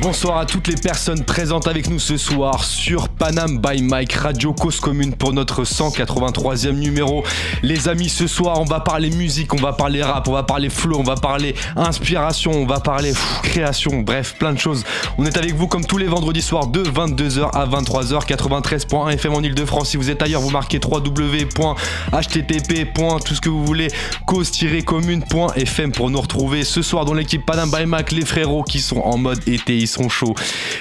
Bonsoir à toutes les personnes présentes avec nous ce soir sur Panam by Mike Radio Cause Commune pour notre 183e numéro. Les amis, ce soir, on va parler musique, on va parler rap, on va parler flow, on va parler inspiration, on va parler création, bref, plein de choses. On est avec vous comme tous les vendredis soirs de 22h à 23h, 93.1 FM en Ile-de-France. Si vous êtes ailleurs, vous marquez www.http. tout ce que vous voulez, cause-commune.fm pour nous retrouver ce soir dans l'équipe Panam by Mike, les frérots qui sont en mode été, ils sont chauds,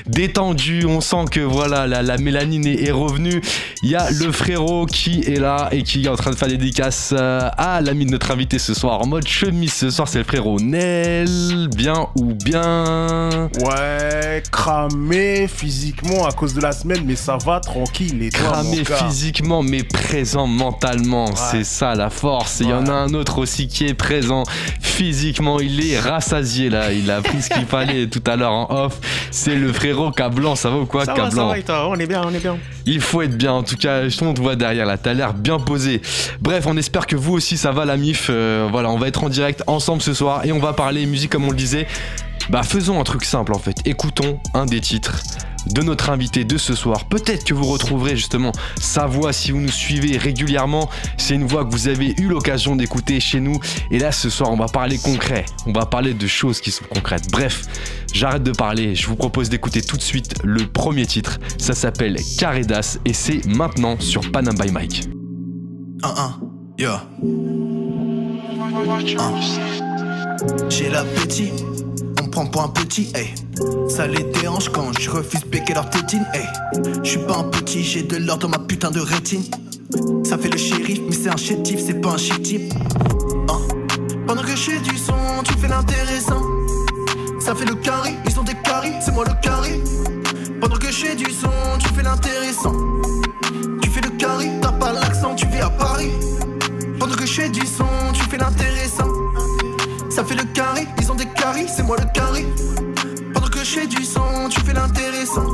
détendus, on sent que voilà, la, la mélanine est, est revenue. Il y a le frérot qui est là et qui est en train de faire des dédicaces euh, à l'ami de notre invité ce soir en mode chemise. Ce soir, c'est le frérot Nel. Bien ou bien? Ouais, cramé physiquement à cause de la semaine, mais ça va tranquille. Et toi, Cramé mon gars? physiquement mais présent mentalement, c'est ça la force. Il y en a un autre aussi qui est présent physiquement, il est rassasié là, il a pris ce qu'il fallait tout à l'heure en off. C'est le frérot Cablan, ça va ou quoi Ça va, ça Cablan va, et toi? On est bien, on est bien. Il faut être bien, en tout cas, je te vois derrière là, t'as l'air bien posé. Bref, on espère que vous aussi ça va la mif. Euh, voilà, on va être en direct ensemble ce soir et on va parler musique comme on le disait. Bah faisons un truc simple en fait, écoutons un des titres de notre invité de ce soir. Peut-être que vous retrouverez justement sa voix si vous nous suivez régulièrement. C'est une voix que vous avez eu l'occasion d'écouter chez nous. Et là ce soir on va parler concret, on va parler de choses qui sont concrètes. Bref, j'arrête de parler, je vous propose d'écouter tout de suite le premier titre. Ça s'appelle Caredas et c'est maintenant sur Panam by Mike. 1-1, yo. Un. J'ai l'appétit, on me prend pour un petit, hey. Ça les dérange quand je refuse péquer leur tétine, hey. Je suis pas un petit, j'ai de l'or dans ma putain de rétine. Ça fait le shérif, mais c'est un chétif, c'est pas un chétif. Hein? Pendant que j'ai du son, tu fais l'intéressant. Ça fait le carré, ils ont des caries, c'est moi le carré. Pendant que j'ai du son, tu fais l'intéressant. Tu fais le carré, t'as pas l'accent, tu vis à Paris. Pendant que je fais du son, tu fais l'intéressant. Ça fait le carré, c'est moi le carré. Pendant que je fais du son, tu fais l'intéressant.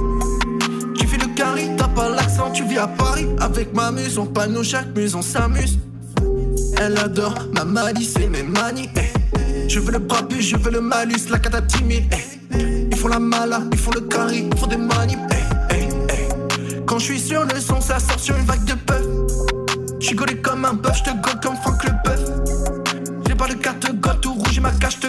Tu fais le carré, t'as pas l'accent, tu vis à Paris. Avec ma muse, on panneau chaque muse, on s'amuse. Elle adore ma malice et mes manies. eh. Je veux le brabus, je veux le malus, la cata timide. eh. Ils font la mala, ils font le carré, ils font des manips. eh. Quand je suis sur le son, ça sort sur une vague de puff. J'suis gaulé comme un bœuf, j'te gold comme Franck le bœuf. J'ai pas de carte gold, tout rouge et ma cache te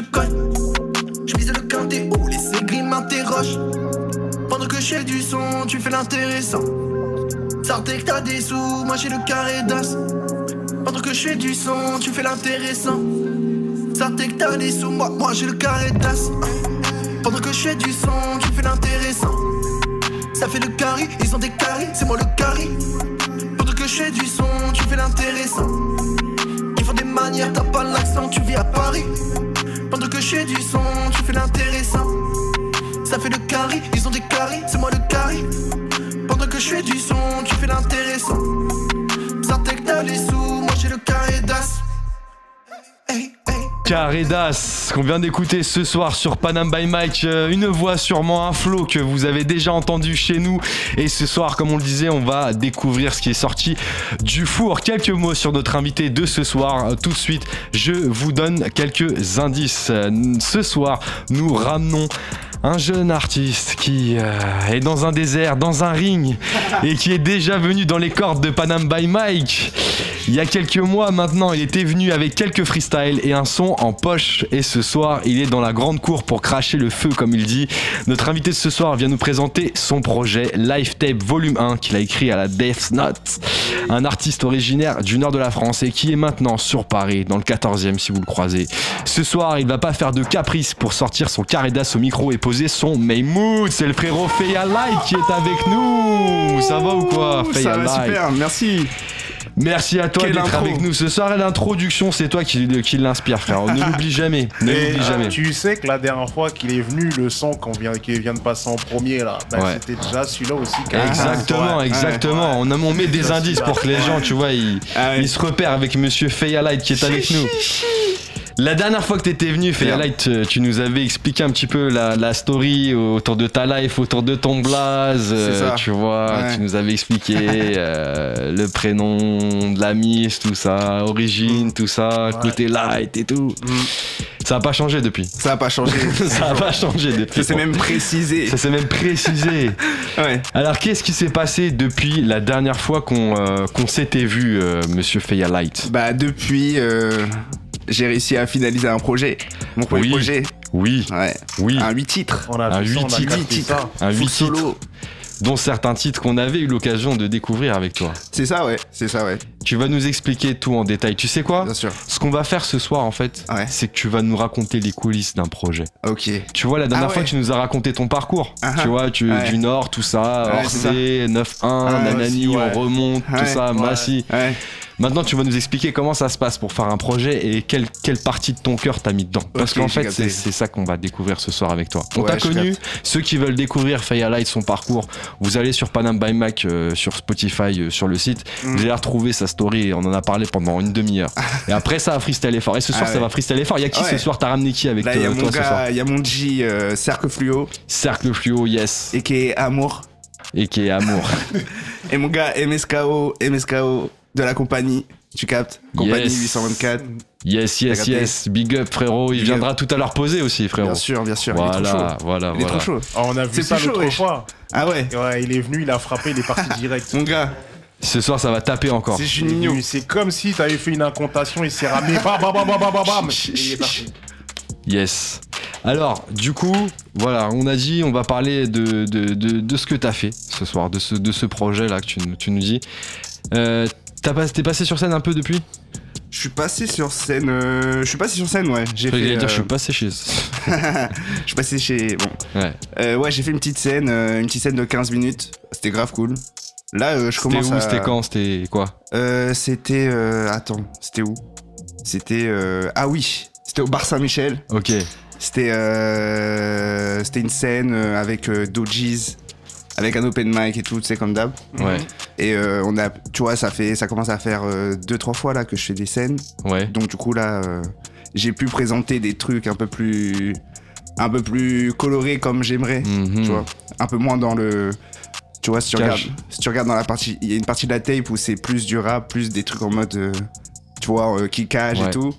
J'ai du son, tu fais l'intéressant. Sortez que t'as des sous, moi j'ai le carré d'as. Pendant que je fais du son, tu fais l'intéressant. Sortez que t'as des sous, moi, moi j'ai le carré d'as. Pendant que je fais du son, tu fais l'intéressant. Ça fait le carré, ils ont des carrés, c'est moi le carré. Pendant que je fais du son, tu fais l'intéressant. Ils font des manières, t'as pas l'accent, tu vis à Paris. Pendant que je fais du son, tu fais l'intéressant. Ça fait le carré, ils ont des carrés, c'est moi le carré. Pendant que je fais du son, tu fais l'intéressant. Sortez que t'as les sous, moi j'ai le carré d'as. Hey. Caredas, qu'on vient d'écouter ce soir sur Panam by Mike, euh, une voix sûrement un flow que vous avez déjà entendu chez nous. Et ce soir, comme on le disait, on va découvrir ce qui est sorti du four. Quelques mots sur notre invité de ce soir. Euh, Tout de suite, je vous donne quelques indices. Euh, Ce soir, nous ramenons un jeune artiste qui euh, est dans un désert, dans un ring, et qui est déjà venu dans les cordes de Panam by Mike. Il y a quelques mois maintenant, il était venu avec quelques freestyles et un son en poche. Et ce soir, il est dans la grande cour pour cracher le feu, comme il dit. Notre invité de ce soir vient nous présenter son projet Life Tape Volume 1 qu'il a écrit à la Death Note. Un artiste originaire du nord de la France et qui est maintenant sur Paris, dans le 14e si vous le croisez. Ce soir, il va pas faire de caprice pour sortir son carré d'as au micro et poser son Maymoud. C'est le frérot Feya Light qui est avec nous. Ça va ou quoi Feya ça va super, merci. Merci à toi d'être avec nous ce soir. L'introduction, c'est toi qui, qui l'inspire, frère. Ne l'oublie jamais. Ne l'oublie euh, jamais. tu sais que la dernière fois qu'il est venu, le son qu'on vient, qui vient de passer en premier là, bah, Ouais. c'était déjà celui-là aussi. Exactement, Ouais, exactement. On, a, on met des indices pour que les gens, tu vois, ils, Ah ils se repèrent avec Monsieur Feya Light qui est avec nous. La dernière fois que tu étais venu, Light, euh, tu nous avais expliqué un petit peu la, la, story autour de ta life, autour de ton blaze. Euh, tu vois, tu nous avais expliqué euh, le prénom de la miss, tout ça, origine, tout ça, côté light et tout. Mm. Ça n'a pas changé depuis. Ça n'a pas changé. ça n'a pas changé depuis. Ça s'est même précisé. Ça s'est même précisé. ouais. Alors, qu'est-ce qui s'est passé depuis la dernière fois qu'on s'était vu, monsieur Feya Light Bah, depuis j'ai réussi à finaliser un projet. Mon premier projet. Oui. Ouais. Oui. Un 8 titres. On a un 8 titres. Un 8 solo. Dont certains titres qu'on avait eu l'occasion de découvrir avec toi. C'est ça, ouais. C'est ça, ouais. Tu vas nous expliquer tout en détail. Tu sais quoi Bien sûr. Ce qu'on va faire ce soir, en fait, c'est que tu vas nous raconter les coulisses d'un projet. Ok. Tu vois, la dernière ah fois, tu nous as raconté ton parcours. Ah tu vois, tu, du Nord, tout ça, Orsay, 9-1, ah Nanani, on remonte, tout ça, Massy. Maintenant, tu vas nous expliquer comment ça se passe pour faire un projet et quelle, quelle partie de ton cœur t'as mis dedans. Parce qu'en fait, c'est ça qu'on va découvrir ce soir avec toi. On t'a connu. Ceux qui veulent découvrir Light, son parcours, vous allez sur Panam by Mac euh, sur Spotify, euh, sur le site. Mm. Vous allez retrouver sa story. On en a parlé pendant une demi-heure. et après, ça va freestyle fort. Et ce soir, ah ça va freestyle fort. Il y a qui ce soir? T'as ramené qui avec toi, ce soir? Il y a mon G, euh, Cercle Fluo. Cercle Fluo, yes. Et qui est Amour. Et qui est Amour. et mon gars, MSKO, MSKO de la compagnie. Tu captes Compagnie 824. Yes, yes, yes. Big up, frérot. Il viendra tout à l'heure poser aussi, frérot. Bien sûr, bien sûr. Voilà, il est trop chaud. voilà, il est trop chaud. Oh, on a vu ça l'autre fois. Ah ouais. Ouais, il est venu, il a frappé, il est parti direct. Mon gars. Ce soir, ça va taper encore. C'est Juninho. C'est comme si t'avais fait une incantation, il s'est ramé. Bam, bam, bam, bam, bam, bam. il est parti. Yes. Alors, du coup, voilà, on a dit, on va parler de, de, de, de ce que t'as fait ce soir, de ce, de ce projet-là que tu, tu, nous dis. Euh, T'es passé sur scène un peu depuis je suis passé sur scène. Euh, je suis passé sur scène, ouais. J'ai fait. dire, je suis passé chez. je suis passé chez. Bon. Ouais. Euh, ouais, j'ai fait une petite scène, euh, une petite scène de 15 minutes. C'était grave cool. Là, je commence. C'était où C'était quand C'était quoi C'était. Attends, c'était où C'était. Ah oui, c'était au bar Saint-Michel. Ok. C'était. C'était une scène avec Dojis avec un open mic et tout, tu sais, comme d'hab. Ouais. Et euh, on a, tu vois, ça fait, ça commence à faire euh, deux, trois fois là que je fais des scènes. Ouais. Donc du coup là, euh, j'ai pu présenter des trucs un peu plus, un peu plus colorés comme j'aimerais, mhm. tu vois, un peu moins dans le. Tu vois, si tu, regardes, si tu regardes dans la partie, il y a une partie de la tape où c'est plus du rap, plus des trucs en mode, tu vois, kickage et tout.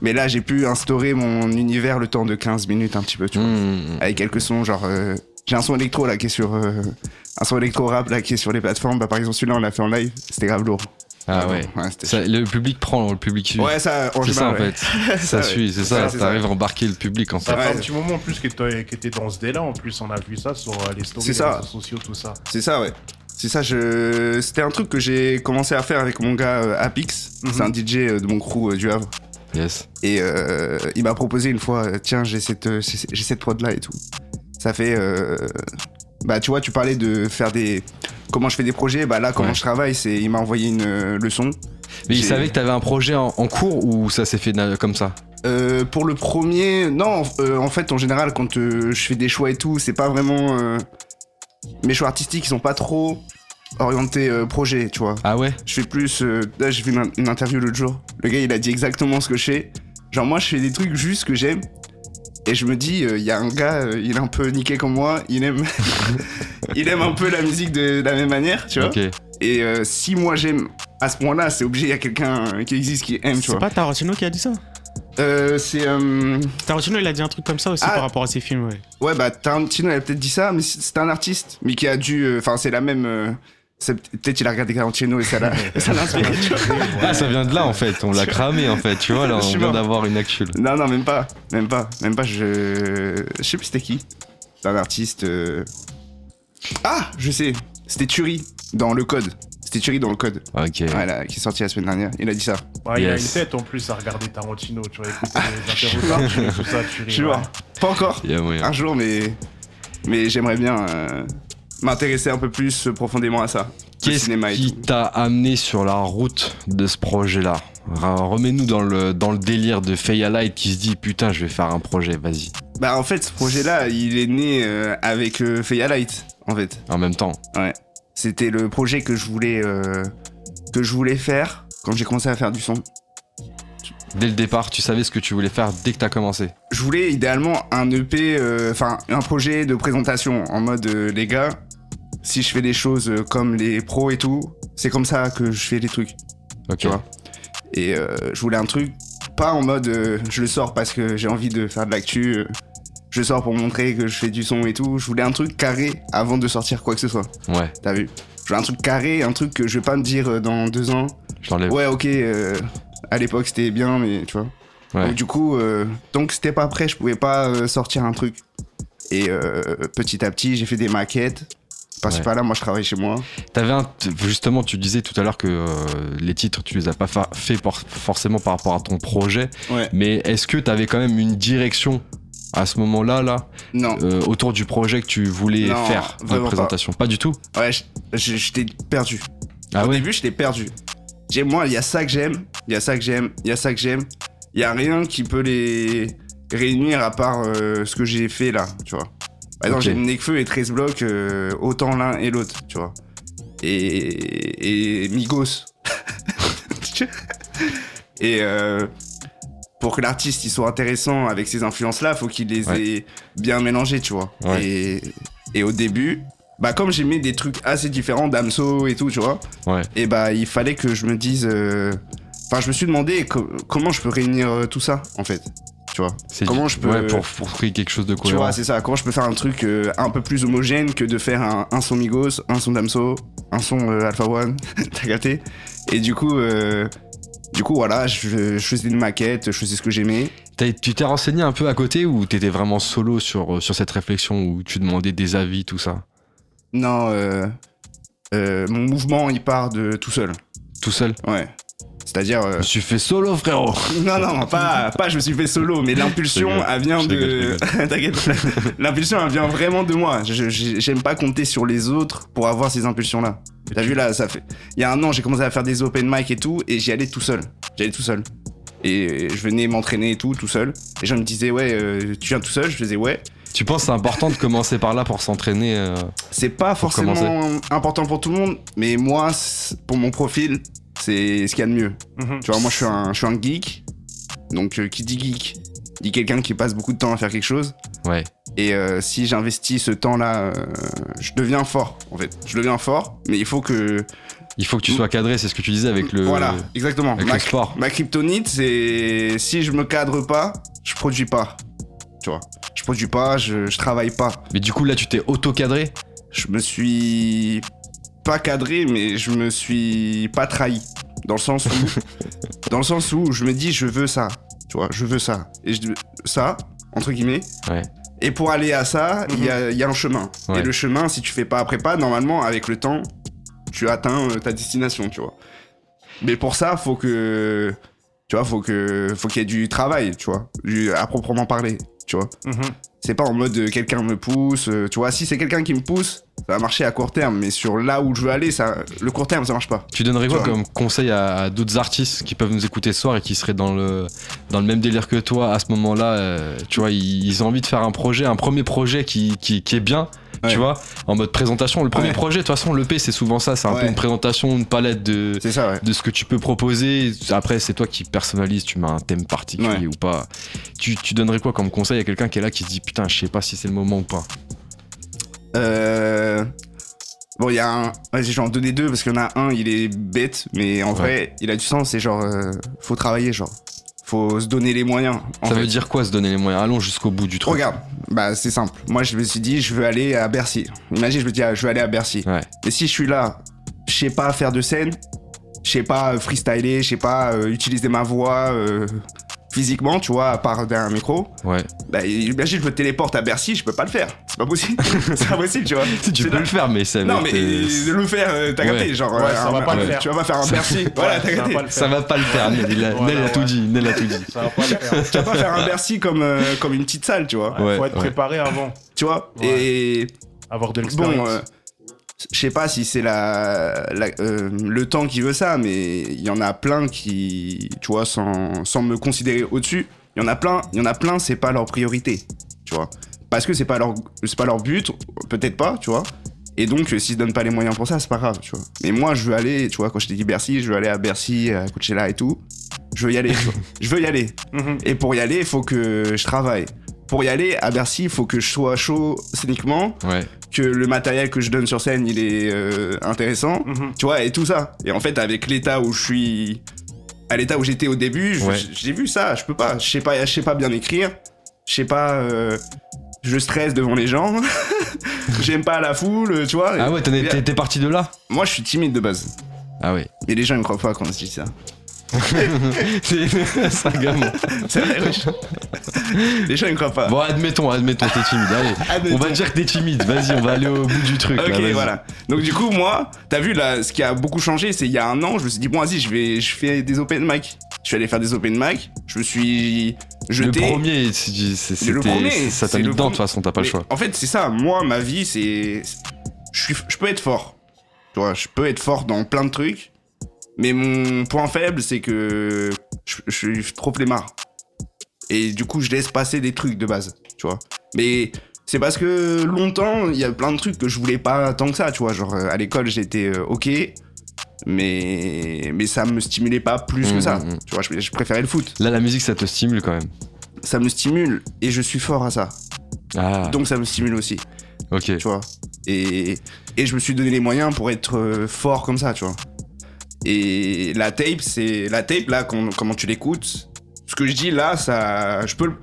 Mais là, j'ai pu instaurer mon univers le temps de 15 minutes un petit peu, tu vois. Mhm. Avec quelques sons, genre j'ai un son électro là qui est sur. Euh, un son électro rap là qui est sur les plateformes. Bah, par exemple, celui-là, on l'a fait en live. C'était grave lourd. Ah ouais. le public prend, le public suit. Ouais, ça, c'est ça en fait. ça, suit, c'est ça. T'arrives à embarquer le public en fait. Ça fait un petit moment en plus que t'étais dans ce délai. En plus, on a vu ça sur euh, les stories, les réseaux sociaux, tout ça. C'est ça, ouais. C'est ça, je... c'était un truc que j'ai commencé à faire avec mon gars euh, Apix. C'est mhm. un DJ de mon crew du Havre. Yes. Et il m'a proposé une fois, tiens, j'ai cette, j'ai cette prod là et tout ça fait. Euh, bah, tu vois, tu parlais de faire des. Comment je fais des projets, bah là, comment je travaille, c'est. Il m'a envoyé une euh, leçon. Mais il savait que t'avais un projet en, cours ou ça s'est fait comme ça? Euh, pour le premier, non, en fait, en général, quand je fais des choix et tout, c'est pas vraiment. mes choix artistiques, ils sont pas trop orientés projet, tu vois. Ah ouais? Je fais plus. là, j'ai vu une, une interview l'autre jour. Le gars, il a dit exactement ce que je fais. Genre, moi, je fais des trucs juste que j'aime. Et je me dis, euh, il y a un gars, euh, il est un peu niqué comme moi, il aime, il aime un peu la musique de, la même manière, tu vois. Et euh, si moi j'aime à ce point-là, c'est obligé, il y a quelqu'un qui existe qui aime, tu vois. C'est pas Tarantino qui a dit ça? Euh, c'est. Tarantino, il a dit un truc comme ça aussi ah. par rapport à ses films, ouais. Ouais, bah Tarantino, il a peut-être dit ça, mais c'est un artiste, mais qui a dû. Enfin, c'est la même. Peut-être il a regardé Tarantino et ça l'a inspiré. ah, ça vient de là en fait, on l'a cramé en fait, tu vois, là on vient d'avoir une actuelle. Non, non, même pas, même pas, même pas, je. Je sais plus c'était qui. C'est un artiste. Euh. Ah, je sais, c'était Turi dans le code. C'était Turi dans le code. Ok. Voilà, qui est sorti la semaine dernière. Il a dit ça. Il a une tête en plus à regarder Tarantino. Tu vois, écouter les interrogatoires, tout ça. Je vois. Pas encore. Un jour, mais. Mais j'aimerais bien. Euh, m'intéresser un peu plus profondément à ça. Qu'est-ce qui t'a amené sur la route de ce projet-là Remets-nous dans le, dans le délire de Feya Light qui se dit putain, je vais faire un projet, vas-y. Bah en fait, ce projet-là, il est né euh, avec euh, Light, en fait. En même temps. Ouais. C'était le projet que je voulais euh, que je voulais faire quand j'ai commencé à faire du son. Dès le départ, tu savais ce que tu voulais faire dès que t'as commencé Je voulais idéalement un EP, euh, enfin un projet de présentation en mode euh, les gars, si je fais des choses euh, comme les pros et tout, c'est comme ça que je fais les trucs, Ok. tu vois. Et euh, je voulais un truc, pas en mode euh, je le sors parce que j'ai envie de faire de l'actu, euh, je le sors pour montrer que je fais du son et tout. Je voulais un truc carré avant de sortir quoi que ce soit, Ouais, t'as vu? Je voulais un truc carré, un truc que je vais pas me dire dans deux ans, je l'enlève. ouais ok, à l'époque c'était bien, mais tu vois. Ouais. Donc, du coup, euh, donc c'était pas prêt, je pouvais pas sortir un truc. Et petit à petit, j'ai fait des maquettes. Parce Ouais. que là, moi, je travaille chez moi. Un, justement, tu disais tout à l'heure que euh, les titres, tu les as pas fa- fait por- forcément par rapport à ton projet, Ouais. mais est-ce que t'avais quand même une direction à ce moment-là, là, Non. euh, autour du projet que tu voulais Non, faire dans la vraiment pas. présentation Pas. du tout? Ouais, j'étais perdu. Ah Au ouais? début, j'étais perdu. J'ai- Moi, il y a ça que j'aime, il y a ça que j'aime, il y a ça que j'aime. Il y a rien qui peut les réunir à part euh, ce que j'ai fait là, tu vois. Par exemple, Ok. j'ai Nekfeu et 13 blocs, euh, autant l'un et l'autre, tu vois. Et, et Migos. et euh, pour que l'artiste il soit intéressant avec ces influences-là, faut qu'il les Ouais. ait bien mélangées, tu vois. Ouais. Et, et au début, bah comme j'aimais des trucs assez différents d'Amso et tout, tu vois, Ouais. et bah il fallait que je me dise. euh, Enfin, je me suis demandé co- comment je peux réunir tout ça, en fait. Tu vois. C'est Comment je peux- Ouais, pour, pour créer quelque chose de Tu cohérent. vois, c'est ça. Comment je peux faire un truc euh, un peu plus homogène que de faire un, un son Migos, un son Damso, un son euh, Alpha One. T'as capté? Et du coup, euh, du coup, voilà, je, je faisais une maquette, je faisais ce que j'aimais. Tu t'es renseigné un peu à côté ou t'étais vraiment solo sur, sur cette réflexion où tu demandais des avis, tout ça? Non, mon mouvement, il part de tout seul. Tout seul? Ouais. C'est-à-dire. euh, Je me suis fait solo, frérot Non, non, pas, pas je me suis fait solo, mais l'impulsion, elle vient de. T'inquiète, l'impulsion, elle vient vraiment de moi. J'aime pas compter sur les autres pour avoir ces impulsions-là. T'as vu là, ça fait. Il y a un an, j'ai commencé à faire des open mic et tout, et j'y allais tout seul. J'y allais tout seul. Et je venais m'entraîner et tout, tout seul. Et gens me disaient, ouais, euh, tu viens tout seul Je faisais, ouais. Tu penses c'est important de commencer par là pour s'entraîner euh, C'est pas forcément commencer. important pour tout le monde, mais moi, pour mon profil, c'est ce qu'il y a de mieux. Mhm. Tu vois, moi, je suis un, je suis un geek. Donc, euh, qui dit geek dit quelqu'un qui passe beaucoup de temps à faire quelque chose. Ouais. Et euh, si j'investis ce temps-là, euh, je deviens fort, en fait. Je deviens fort, mais il faut que. Il faut que tu sois cadré, c'est ce que tu disais avec le. Voilà, exactement. avec Ma, le sport. ma kryptonite, c'est si je me cadre pas, je produis pas. Tu vois, je produis pas, je, je travaille pas. Mais du coup, là, tu t'es auto-cadré? Je me suis pas cadré, mais je me suis pas trahi. Dans le sens où, dans le sens où je me dis, je veux ça. Tu vois, je veux ça. Et je, ça, entre guillemets. Ouais. Et pour aller à ça, il y, a, y a un chemin. Ouais. Et le chemin, si tu fais pas après pas, normalement, avec le temps, tu atteins euh, ta destination, tu vois. Mais pour ça, faut que. Tu vois, faut que faut qu'il y ait du travail, tu vois, du- à proprement parler, tu vois. Mhm. C'est pas en mode euh, quelqu'un me pousse, euh, tu vois. Si c'est quelqu'un qui me pousse, ça va marcher à court terme, mais sur là où je veux aller, ça, le court terme, ça marche pas. Tu donnerais quoi Tu comme conseil à, à d'autres artistes qui peuvent nous écouter ce soir et qui seraient dans le, dans le même délire que toi à ce moment-là euh, Tu vois, ils, ils ont envie de faire un projet, un premier projet qui, qui, qui est bien, Ouais. tu vois, en mode présentation. Le premier Ouais. projet, de toute façon, l'EP, c'est souvent ça, c'est un peu une présentation, une palette de, C'est ça, ouais. de ce que tu peux proposer. Après, c'est toi qui personnalise, tu mets un thème particulier ou pas. Tu, tu donnerais quoi comme conseil à quelqu'un qui est là qui se dit putain, je sais pas si c'est le moment ou pas? Euh... Bon, il y a un. Ouais, je vais en donner deux parce qu'il y en a un, il est bête, mais en Ouais. vrai, il a du sens. C'est genre, euh, faut travailler, genre. Faut se donner les moyens. en Ça fait. veut dire quoi se donner les moyens? Allons jusqu'au bout du truc. Regarde, bah c'est simple. Moi, je me suis dit, je veux aller à Bercy. Imagine, je me dis, ah, je veux aller à Bercy. Ouais. Mais si je suis là, je sais pas faire de scène, je sais pas euh, freestyler, je sais pas euh, utiliser ma voix euh, physiquement, tu vois, à part d'un micro, Ouais. bah imagine, je me téléporte à Bercy, je peux pas le faire. C'est pas possible. c'est pas possible, tu vois. Si tu peux là- le faire, mais ça Non, mais euh, de le faire, euh, t'as Ouais. capté, genre. Ouais, euh, ça un- va pas le faire. Tu vas pas faire un Bercy. voilà, t'as ça va capté. pas le Ça faire. va pas le faire, Nel, il a, Voilà, Nel a tout dit, Nel a tout dit. Ça va pas le faire. Tu vas pas faire un Bercy comme, euh, comme une petite salle, tu vois. Ouais, Ouais, faut être ouais. préparé avant, Tu vois. Ouais. Et avoir de bon, l'expérience. euh, je sais pas si c'est la, la- euh, le temps qui veut ça, mais il y en a plein qui, tu vois, sans, sans me considérer au-dessus, il y en a plein, il y en a plein, c'est pas leur priorité, tu vois. Parce que c'est pas leur, c'est pas leur but, peut-être pas, tu vois. Et donc, euh, s'ils se donnent pas les moyens pour ça, c'est pas grave, tu vois. Mais moi, je veux aller, tu vois, quand je t'ai dit Bercy, je veux aller à Bercy, à Coachella et tout. je veux y aller. tu vois. je veux y aller. Mhm. Et pour y aller, il faut que je travaille. Pour y aller à Bercy, il faut que je sois chaud scéniquement, Ouais. Que le matériel que je donne sur scène, il est euh, intéressant, Mhm. tu vois, et tout ça. Et en fait, avec l'état où je suis, à l'état où j'étais au début, Ouais. j'ai vu ça. Je peux pas. Je sais pas. Je sais pas bien écrire. Je sais pas. euh, je stresse devant les gens. J'aime pas la foule, tu vois. Ah ouais, t'es parti de là? Moi, je suis timide de base. Ah ouais. Et les gens, ils me croient pas quand je dis ça. C'est. Les gens, ils me croient pas. Bon, admettons, admettons, t'es timide. Allez, Admettons. on va dire que t'es timide. Vas-y, on va aller au bout du truc. Ok, voilà. Donc du coup, moi, t'as vu là, ce qui a beaucoup changé, c'est il y a un an, je me suis dit bon, vas-y, je vais, je fais des open mic. Je suis allé faire des open mic. Je me suis Le jeté. premier, c'est- c'est- Le premier, ça t'a mis le dedans, de toute façon, t'as pas le choix. En fait, c'est ça. Moi, ma vie, c'est, je suis, je peux être fort. Tu vois, je peux être fort dans plein de trucs. Mais mon point faible, c'est que je, je suis trop flemmard. Et du coup, je laisse passer des trucs de base, tu vois. Mais c'est parce que longtemps, il y a plein de trucs que je voulais pas tant que ça, tu vois. Genre, euh, à l'école, j'étais euh, ok, mais, mais ça me stimulait pas plus que Mm, ça. mm, mm. Tu vois, je, je préférais le foot. Là, la musique, ça te stimule quand même. Ça me stimule et je suis fort à ça. Ah, Donc ça me stimule aussi, ok. tu vois. Et, et je me suis donné les moyens pour être euh, fort comme ça, tu vois. Et la tape, c'est. La tape, là, quand- comment tu l'écoutes, ce que je dis là, ça. Je peux le.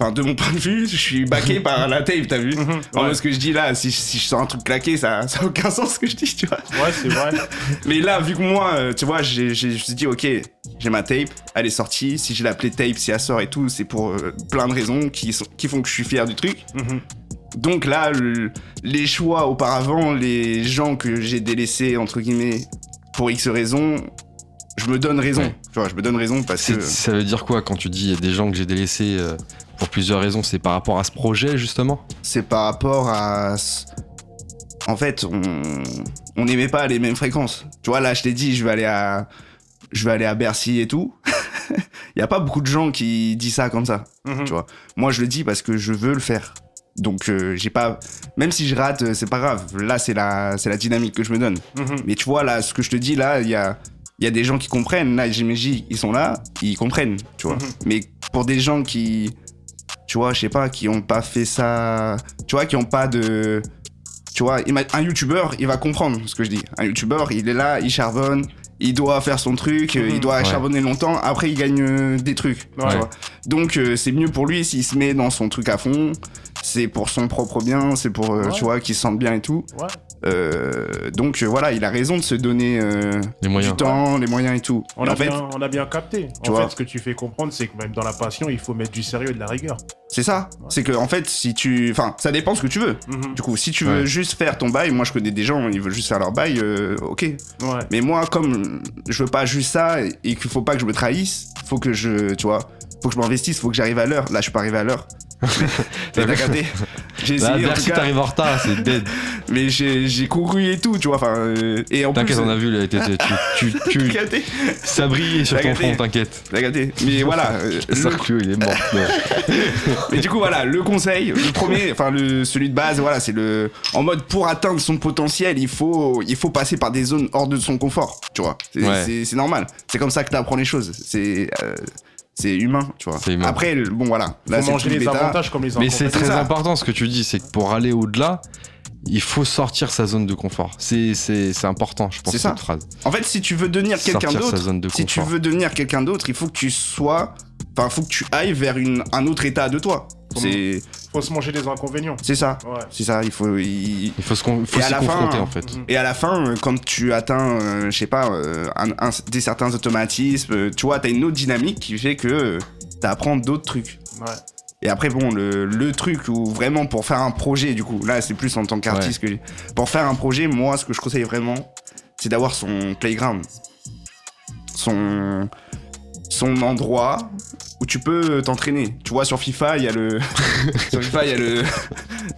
Enfin, de mon point de vue, je suis baqué par la tape, t'as vu? En Ouais. mode, ce que je dis là, si, si je sens un truc claqué, ça, ça a aucun sens ce que je dis, tu vois? Ouais, c'est vrai. Mais là, vu que moi, euh, tu vois, j'ai, j'ai- je me suis dit, ok, j'ai ma tape, elle est sortie. Si je l'appelais tape, si elle sort et tout, c'est pour euh, plein de raisons qui, sont, qui font que je suis fier du truc. Mhm. Donc là, le- les choix auparavant, les gens que j'ai délaissés, entre guillemets, pour X raisons, je me donne raison. Ouais. Tu vois, je me donne raison parce que Ça veut dire quoi quand tu dis il y a des gens que j'ai délaissés euh, pour plusieurs raisons C'est par rapport à ce projet, justement? C'est par rapport à. En fait, on n'aimait pas les mêmes fréquences. Tu vois, là, je t'ai dit, je vais aller à, je vais aller à Bercy et tout. Il y a pas beaucoup de gens qui disent ça comme ça. Mhm. Tu vois. Moi, je le dis parce que je veux le faire. Donc, euh, j'ai pas. Même si je rate, euh, c'est pas grave. Là, c'est la, c'est la dynamique que je me donne. Mhm. Mais tu vois, là, ce que je te dis, là, il y a, il y a des gens qui comprennent. Là, JMJ, ils sont là, ils comprennent, tu vois. Mhm. Mais pour des gens qui, tu vois, je sais pas, qui ont pas fait ça, tu vois, qui ont pas de. Tu vois, un youtubeur, il va comprendre ce que je dis. Un youtubeur, il est là, il charbonne, il doit faire son truc, euh, Mhm. il doit Ouais. charbonner longtemps, après il gagne euh, des trucs. tu Ouais. vois. Donc euh, c'est mieux pour lui s'il se met dans son truc à fond, c'est pour son propre bien, c'est pour, euh, Ouais. tu vois, qu'il se sente bien et tout. Ouais. Euh, donc euh, voilà, il a raison de se donner euh, Les moyens. du temps, les moyens et tout. On Et a, en fait, bien, on a bien capté. Tu en vois. fait, ce que tu fais comprendre, c'est que même dans la passion, il faut mettre du sérieux et de la rigueur. c'est ça. C'est que en fait, si tu, enfin, ça dépend ce que tu veux. Mhm. Du coup, si tu veux Ouais. juste faire ton bail, moi je connais des gens, ils veulent juste faire leur bail, euh, ok. Ouais. Mais moi, comme je veux pas juste ça et et qu'il faut pas que je me trahisse, faut que je, tu vois, faut que je m'investisse, faut que j'arrive à l'heure. Là, je suis pas arrivé à l'heure. T'as capté J'ai Là, essayé en tout Bercy, cas, t'arrives en retard, c'est dead. mais j'ai couru et tout, tu vois. Enfin, euh, et en T'inquiète, on a vu, là, tu, tu, tu, capté ça brille sur ton front, t'inquiète. T'as capté Mais voilà. euh, le- il est mort. Mais du coup, voilà, le conseil, le premier, enfin, le, celui de base, voilà, c'est le. En mode, pour atteindre son potentiel, il faut, il faut passer par des zones hors de son confort, tu vois. C'est Ouais. normal. C'est comme ça que t'apprends les choses. C'est. euh, c'est humain, tu vois. Humain. Après, le- bon, voilà. Il Là, faut manger les bêta. avantages comme les Mais c'est très ça. important ce que tu dis, c'est que pour aller au-delà, il faut sortir sa zone de confort. C'est c'est- c'est important, je pense, C'est ça. cette phrase. En fait, si tu veux devenir quelqu'un d'autre, de si tu veux devenir quelqu'un d'autre, il faut que tu sois. Enfin, faut que tu ailles vers une, un autre état de toi. C'est faut se manger les inconvénients. c'est ça. Ouais. C'est ça. Il faut. il- Il faut se con- il faut Et à s'y la fin, confronter, hein, en fait. Et à la fin, euh, quand tu atteins, euh, je sais pas, euh, un- un- des certains automatismes, euh, tu vois, t'as une autre dynamique qui fait que t'apprends d'autres trucs. Ouais. Et après, bon, le, le truc où vraiment pour faire un projet, du coup, là, c'est plus en tant qu'artiste que. Pour faire un projet, moi, ce que je conseille vraiment, c'est d'avoir son playground. Son. Son endroit où tu peux t'entraîner. Tu vois, sur FIFA, il y a le. sur FIFA, il y a le.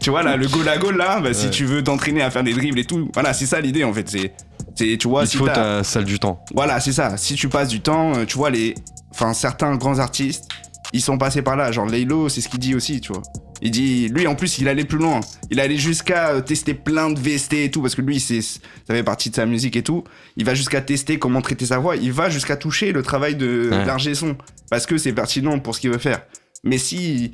tu vois, là, le goal à goal, là, bah, si tu veux t'entraîner à faire des dribbles et tout. Voilà, c'est ça l'idée, en fait. C'est. c'est- Tu vois, Il si faut ta salle du temps. voilà, c'est ça. Si tu passes du temps, euh, tu vois, les. Enfin, certains grands artistes, ils sont passés par là. Genre, Laylo, c'est ce qu'il dit aussi, tu vois. Il dit, lui en plus, il allait plus loin. Il allait jusqu'à euh, tester plein de VST et tout, parce que lui, c'est, ça fait partie de sa musique et tout. Il va jusqu'à tester comment traiter sa voix. Il va jusqu'à toucher le travail de Ouais. son, parce que c'est pertinent pour ce qu'il veut faire. Mais si,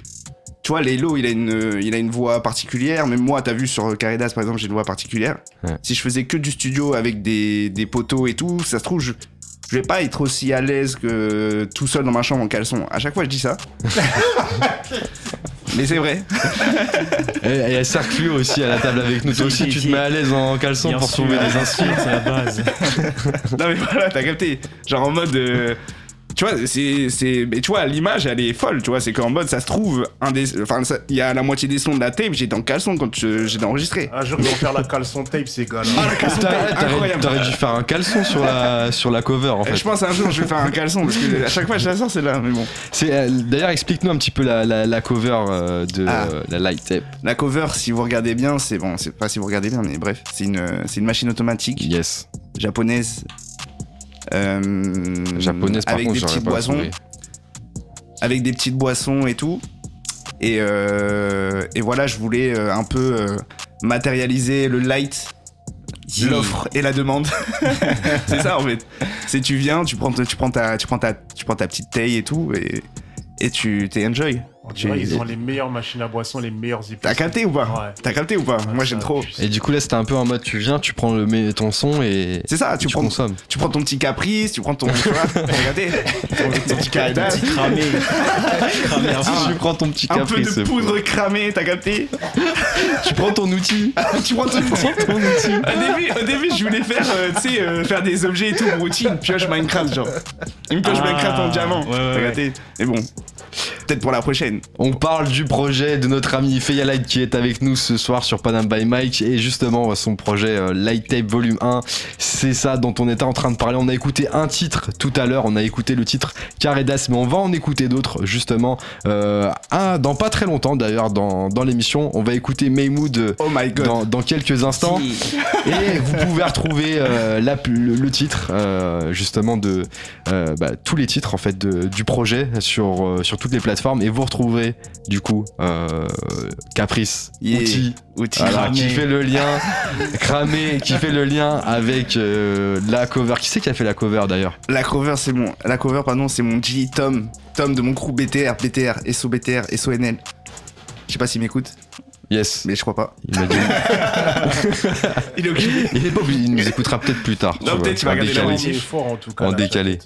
tu vois, Lélo, il a une, il a une voix particulière. Même moi, t'as vu sur Caridas, par exemple, j'ai une voix particulière. Ouais. Si je faisais que du studio avec des, des poteaux et tout, ça se trouve, je, je vais pas être aussi à l'aise que tout seul dans ma chambre en caleçon. À chaque fois, je dis ça. Mais c'est vrai. Et il y a Circuit aussi à la table avec nous. Toi aussi, tu te mets à l'aise en caleçon pour trouver des sûr, C'est la base. Non mais voilà, t'as capté. Genre en mode. euh, tu vois, c'est, c'est, mais tu vois, l'image, elle est folle, tu vois. C'est qu'en mode, ça se trouve, un des, enfin, il y a la moitié des sons de la tape, j'étais en caleçon quand je- j'ai enregistré. Un jour, ils vont faire la caleçon tape, ces gars-là. Ah, la caleçon T'aurais- tape, T'aurais incroyable. t'aurais dû faire un caleçon sur la, sur la cover en fait. Je pense un jour, je vais faire un caleçon parce que à chaque fois, je la sors, c'est là, mais bon. C'est, euh, D'ailleurs, explique-nous un petit peu la, la, la cover euh, de Ah. euh, la light tape. La cover, si vous regardez bien, c'est bon, c'est pas si vous regardez bien, mais bref, c'est une, c'est une machine automatique Yes. japonaise. Euh, Japonaise par avec contre, des petites boissons, trouvé. avec des petites boissons et tout. Et, euh, et voilà, je voulais euh, un peu matérialiser le light, l'offre et la demande. c'est ça en fait. C'est tu viens, tu prends, tu prends ta, tu prends ta, tu prends ta petite taille et tout et et tu t'es enjoy. Ils ont les meilleures machines à boisson, les meilleures épices. T'as capté ou pas Ouais. T'as capté ou pas Moi j'aime trop. Et du coup, là, c'était un peu en mode tu viens, tu prends le, ton son et C'est ça, et tu tu prends, consommes. tu prends ton petit caprice, tu prends ton, tu vois, t'as regardé ton, ton petit Cramé. Fond. tu prends ton petit un peu caprice. de poudre cramée, t'as capté Tu prends ton outil. Tu prends ton outil. Au début, au début, je voulais faire, euh, tu sais, euh, faire des objets et tout, routine, pioche Minecraft, genre. Une pioche Ah, Minecraft en diamant. ouais, ouais, T'as capté Mais bon, peut-être pour la prochaine. On parle du projet de notre ami Feya Light qui est avec nous ce soir sur Panam by Mike et justement son projet euh, Light Tape Volume 1. C'est ça dont on était en train de parler. On a écouté un titre tout à l'heure, on a écouté le titre Caredas, mais on va en écouter d'autres justement euh, un, dans pas très longtemps d'ailleurs dans, dans l'émission. On va écouter Maymood euh, Oh my god. dans, dans quelques instants. Et vous pouvez retrouver euh, la- le, le titre euh, justement de euh, bah, tous les titres en fait de- du projet sur, euh, sur toutes les plateformes et vous retrouverez du coup euh, Caprice, Yeah. Outil, Outil. voilà, Cramé. qui fait le lien, cramé, qui fait le lien avec euh, la cover. Qui c'est qui a fait la cover d'ailleurs? La cover, c'est mon, la cover, pardon, c'est mon G Tom. Tom de mon crew BTR, BTR, SO BTR, SONL. Je sais pas s'il m'écoute, Yes. mais je crois pas. Il m'a dit. Il est occupé. Il est pas obligé, il nous écoutera peut-être plus tard. Non, peut-être il va regarder la fort en tout cas. En décalé.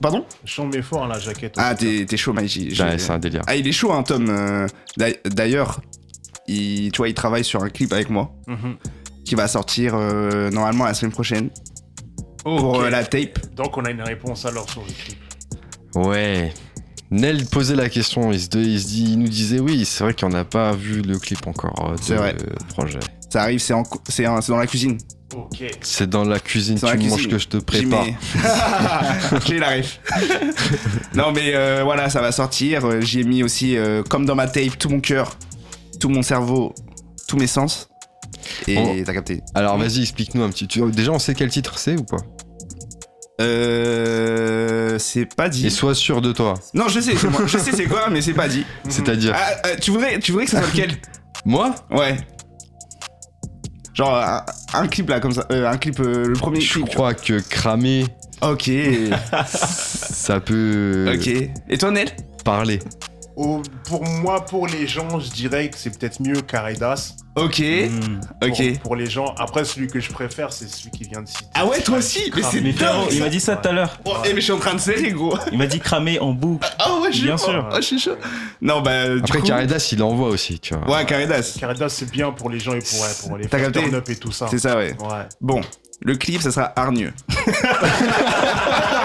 Pardon Chante mais fort hein, la jaquette. Ah, t'es t'es chaud, Maïji. Ouais, c'est un délire. Ah, il est chaud, hein, Tom. euh, d'ail- D'ailleurs, il, tu vois, il travaille sur un clip avec moi Mhm. qui va sortir euh, normalement la semaine prochaine pour Ok. euh, la tape. Donc on a une réponse alors sur le clip. Ouais. Nel posait la question, il, se, il, se dit, il nous disait oui, c'est vrai qu'on n'a pas vu le clip encore euh, de C'est vrai. projet. Ça arrive, c'est en cou- c'est en- c'est dans la cuisine. C'est dans la cuisine, tu la manges cuisine. que je te prépare. la ref. non mais euh, voilà, ça va sortir. Euh, J'y ai mis aussi, euh, comme dans ma tape, tout mon cœur, tout mon cerveau, tous mes sens. Et Oh. t'as capté. Alors vas-y, explique-nous un petit. Tu... Déjà, on sait quel titre c'est ou pas? Euh, c'est pas dit. Et sois sûr de toi. Non, je sais, c'est moi. je sais c'est quoi, mais c'est pas dit. C'est-à-dire, Ah, tu voudrais, tu voudrais que ça soit lequel moi, Ouais. Genre un, un clip là comme ça, euh, un clip, euh, le premier je clip. crois que cramer. Ok. ça peut ok. Et toi Nel? parler. Au- pour moi, pour les gens, je dirais que c'est peut-être mieux Caridas. Ok. Hmm. Ok. Pour, pour les gens. Après, celui que je préfère, c'est celui qui vient de citer. Ah ouais, toi aussi Mais c'est dingue il m'a dit ça tout à l'heure. Oh, eh, mais je suis en train de serrer, gros. Il m'a dit cramer en boucle. Ah ouais, je suis Bien chaud. sûr. Ah, je suis chaud. Non, bah. du Après, coup- Caridas, il envoie aussi, tu vois. Ouais, Caridas. Caridas, c'est bien pour les gens et pour, ouais, pour les T'as faire capté turn up et tout ça. C'est ça, ouais. Ouais. Bon, le clip, ça sera hargneux.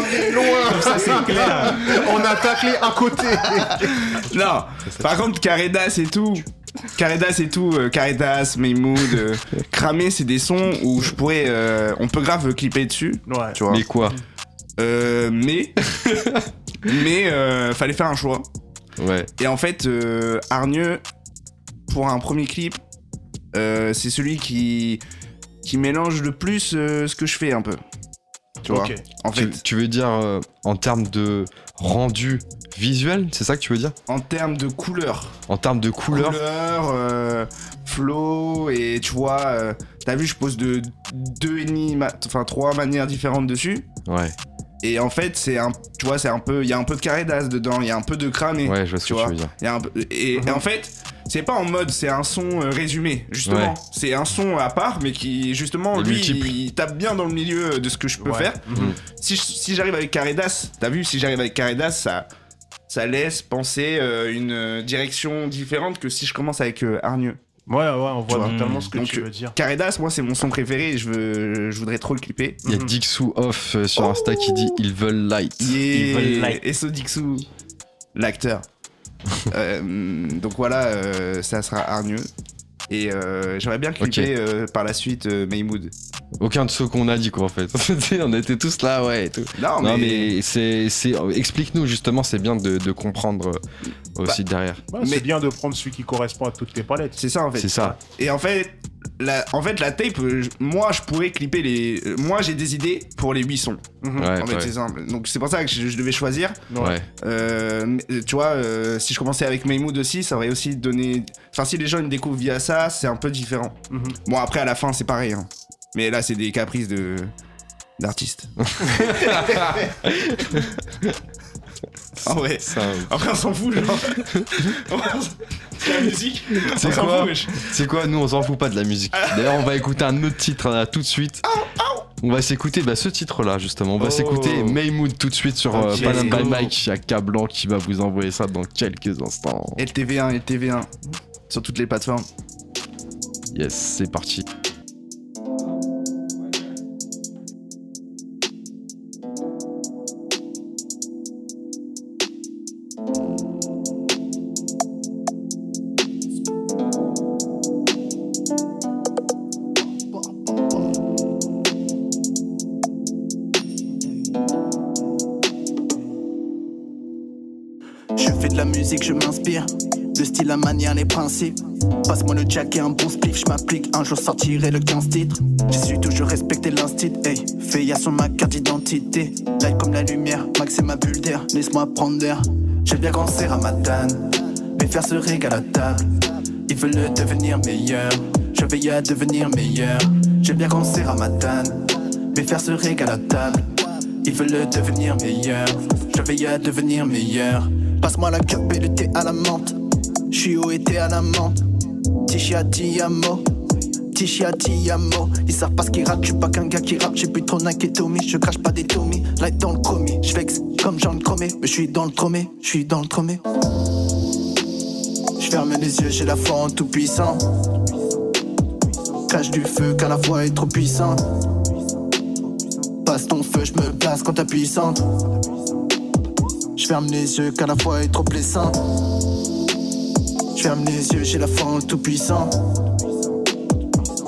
On est loin Ça, c'est clair On a taclé à côté Non, par contre, Caridas et tout. Caridas et tout, euh, Caridas, Maymood, euh, Cramé, c'est des sons où je pourrais. euh, on peut grave clipper dessus, Ouais. tu vois. Mais quoi Euh, mais. mais euh, fallait faire un choix. Ouais. Et en fait, euh, Hargneux, pour un premier clip, euh, c'est celui qui, qui mélange le plus euh, ce que je fais un peu. Tu vois. En fait, Tu, tu veux dire euh, en termes de rendu visuel, c'est ça que tu veux dire? En termes de couleur, En termes de couleur. Couleur, euh, flow et tu vois, euh, t'as vu, je pose de deux et demi, enfin trois manières différentes dessus. Ouais, Et en fait, c'est un, tu vois, c'est un peu, il y a un peu de carré d'as dedans, il y a un peu de cramé. ouais, je vois ce tu que vois. tu veux dire. Il y a un peu- et, et en fait, c'est pas en mode, c'est un son euh, résumé, justement. Ouais. C'est un son à part, mais qui, justement, lui, il tape bien dans le milieu de ce que je peux Ouais. faire. Mhm. Si, si j'arrive avec Caredas, t'as vu, si j'arrive avec Caredas, ça, ça laisse penser euh, une euh, direction différente que si je commence avec euh, Hargneux. Ouais, ouais, on voit totalement ce que Donc, tu veux dire. Caredas, moi, c'est mon son préféré et je, veux, je voudrais trop le clipper. Il y a Mhm. Dixou Off euh, sur Insta qui dit ils veulent light. Yeah. veulent like. Et Sodixou, l'acteur. Euh, donc voilà, euh, ça sera hargneux. Et euh, j'aimerais bien clipper euh, par la suite euh, Maymood. Aucun de ceux qu'on a dit quoi en fait. On était tous là, ouais. Et tout. Non, non mais, mais c'est, c'est, explique-nous justement, c'est bien de, de comprendre euh, aussi derrière. Ouais, Mais- C'est bien de prendre celui qui correspond à toutes tes palettes. c'est ça en fait. C'est ça. Et en fait, la, en fait, la tape, euh, je- moi je pourrais clipper les. euh, Moi j'ai des idées pour les 8 sons. Mhm. Ouais, en fait, ouais. c'est simple. Donc c'est pour ça que je, je devais choisir. Ouais. Euh, tu vois, euh, si je commençais avec Maymood aussi, ça aurait aussi donné. Enfin, si les gens me découvrent via ça, c'est un peu différent. Mhm. Bon, après, à la fin, c'est pareil. hein. Mais là, c'est des caprices de d'artistes. en vrai. Ça, Après, on s'en fout, genre. c'est la musique. C'est quoi c'est quoi Nous, on s'en fout pas de la musique. D'ailleurs, on va écouter un autre titre là, tout de suite. On va s'écouter bah, ce titre-là, justement. On va Oh. s'écouter Maymood tout de suite sur euh, Ok, Panam by. Mike. Il y a K Blanc qui va vous envoyer ça dans quelques instants. LTV1, LTV1. Sur toutes les plateformes. Yes, c'est parti. Passe-moi le jack et un bon spliff, je m'applique. Un jour sortirai le 15 titres. J'ai su toujours respecter l'instit. Hey, Féa sur ma carte d'identité. Light comme la lumière, Max c'est ma bulle d'air. Laisse-moi prendre d'air. J'ai bien à Ramadan. Mes frères se régalent à table. Ils veulent devenir meilleurs. Je veille à devenir meilleur. J'ai bien à Ramadan. Mes frères se régalent à table. Ils veulent devenir meilleurs. Je veille à devenir meilleur. Passe-moi la cup et le thé à la menthe. J'suis au été à la menthe. Tichia Tiamo. Tichia Tiamo. Ils savent pas ce qu'ils ratent. J'suis pas qu'un gars qui rappe. J'ai plus trop d'inquiétomie. Je crache pas des tomies. Light dans le chromie. J'vexe comme Jean le Chromé. Mais j'suis dans le tromé. J'suis dans le tromé. J'ferme les yeux. J'ai la foi en tout puissant. Cache du feu car la foi est trop puissante. Passe ton feu, je me place quand t'es puissante. Je ferme les yeux car la foi est trop blessante. Je ferme les yeux, j'ai la foi tout puissant.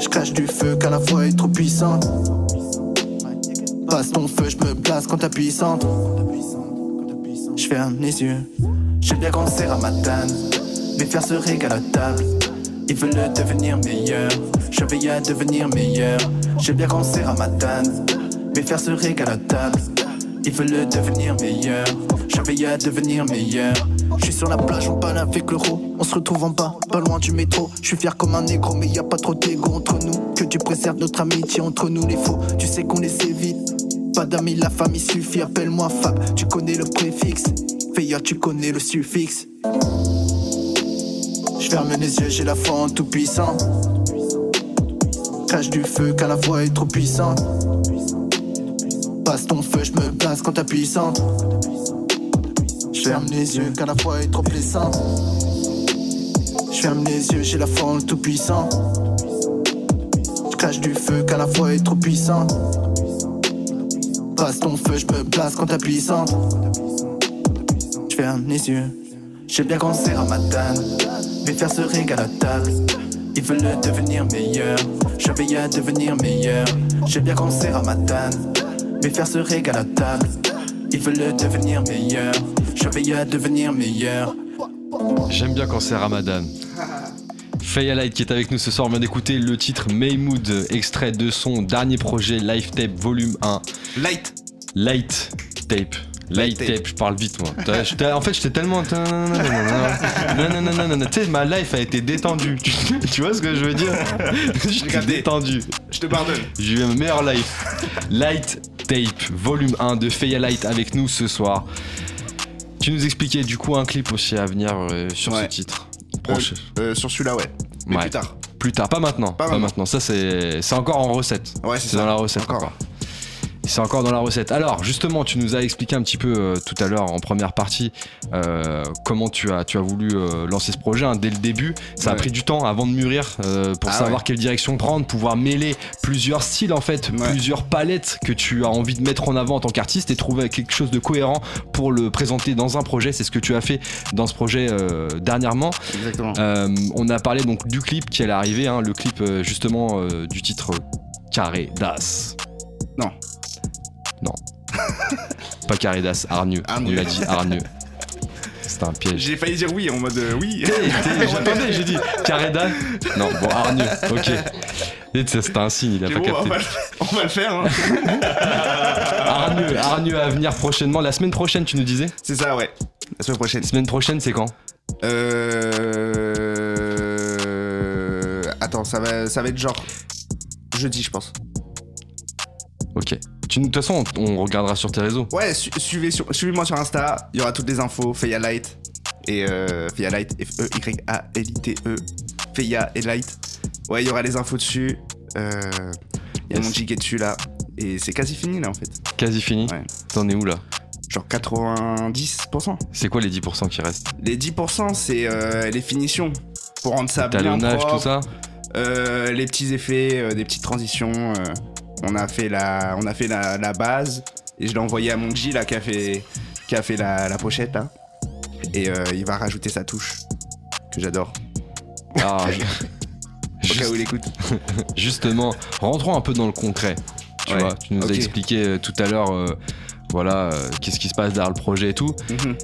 Je cache du feu car la foi est trop puissante. Passe ton feu, je me place quand t'es puissante. Je ferme les yeux. J'ai bien grand à Ramadan. Mes frères se régalent à table. Ils veulent devenir meilleurs. Je veille à devenir meilleur. J'ai bien grand à Ramadan. Mes frères se régalent à table. Ils veulent devenir meilleurs. Je veille à devenir meilleur. Je suis sur la plage, on parle avec l'euro. Se retrouve en pas loin du métro. Je suis fier comme un négro, mais y a pas trop d'égo entre nous. Que tu préserves notre amitié entre nous, les faux. Tu sais qu'on les évite. Pas d'amis, la famille suffit. Appelle-moi Fab, tu connais le préfixe. Feya, tu connais le suffixe. Je ferme les yeux, j'ai la foi en tout puissant. Cache du feu car la voix est trop puissante. Passe ton feu, je me place quand t'es puissante. Je ferme les yeux car la foi est trop blessante. Ferme les yeux, j'ai la foi tout puissant. Je cache du feu car la foi est trop puissante. Passe ton feu, je me place quand t'es puissante. Je ferme les yeux. J'ai bien grand à Ramadan. Mes frères se régalent à table. Ils veulent devenir meilleurs. Je veille à devenir meilleur. J'ai bien grand à Ramadan. Mes frères se régalent à table. Ils veulent devenir meilleurs. Je veille à devenir meilleur. J'aime bien quand c'est Ramadan. Faya Light qui est avec nous ce soir, on vient d'écouter le titre Maymood, extrait de son dernier projet Live Tape Volume 1. Light. Light Tape. Light tape. je parle vite moi. En fait, j'étais tellement. Tu sais, ma life a été détendue. Tu, vois ce que je veux dire? J'étais détendu. Je te pardonne. J'ai eu ma meilleure life. Light Tape, volume 1 de Feya Light avec nous ce soir. Tu nous expliquais du coup un clip aussi à venir euh, sur ce titre. Euh, Proche. euh, sur celui-là, ouais. Mais Ouais. plus tard. Plus tard, pas maintenant. Pas, Pas maintenant. maintenant. Ça, c'est c'est encore en recette. Ouais, c'est dans la recette Encore. encore. C'est encore dans la recette. Alors, justement, tu nous as expliqué un petit peu euh, tout à l'heure en première partie euh, comment tu as, tu as voulu euh, lancer ce projet hein, dès le début. Ça a pris du temps avant de mûrir pour Ah savoir ouais. quelle direction prendre, pouvoir mêler plusieurs styles en fait, Ouais. plusieurs palettes que tu as envie de mettre en avant en tant qu'artiste et trouver quelque chose de cohérent pour le présenter dans un projet. C'est ce que tu as fait dans ce projet dernièrement. Exactement. On a parlé donc du clip qui allait arriver, hein, le clip justement du titre Carré d'As. Non. Non. Pas Carré d'As, Hargneux. Hargneux. On l'a dit Hargneux. C'était un piège. J'ai failli dire oui en mode euh, oui. J'attendais, j'ai dit Carré d'As. Non, bon, Hargneux, ok. C'était un signe, il a pas bon, on, capté. va le, on va le faire. Hein. Hargneux, Hargneux à venir prochainement. La semaine prochaine, tu nous disais C'est ça, ouais. La semaine prochaine. Semaine prochaine, c'est quand Euh... Attends, ça va, ça va être genre jeudi, je pense. Ok. De toute façon, on, on regardera sur tes réseaux. Ouais, su- suivez sur, suivez-moi sur Insta. Il y aura toutes les infos. Feya Light et euh, Feya Light, F-E-Y-A-L-I-T-E. Feya et Light. Ouais, il y aura les infos dessus. Euh, Il y a Yes. mon est dessus là. Et c'est quasi fini là en fait. Quasi fini. Ouais. T'en es où là? Genre 90%. C'est quoi les 10% qui restent? Les 10% c'est euh, les finitions. Pour rendre ça bien Talonnage, propre. tout ça? Euh, les petits effets, des petites transitions. On a fait la, on a fait la, la base et je l'ai envoyé à mon G là qui a fait, qui a fait la, la pochette là. Et euh, il va rajouter sa touche que j'adore. Ah, Au juste- cas où il écoute. Justement, rentrons un peu dans le concret. Tu Ouais, vois, tu nous as expliqué euh, tout à l'heure, euh, voilà, euh, qu'est-ce qui se passe derrière le projet et tout. Mhm.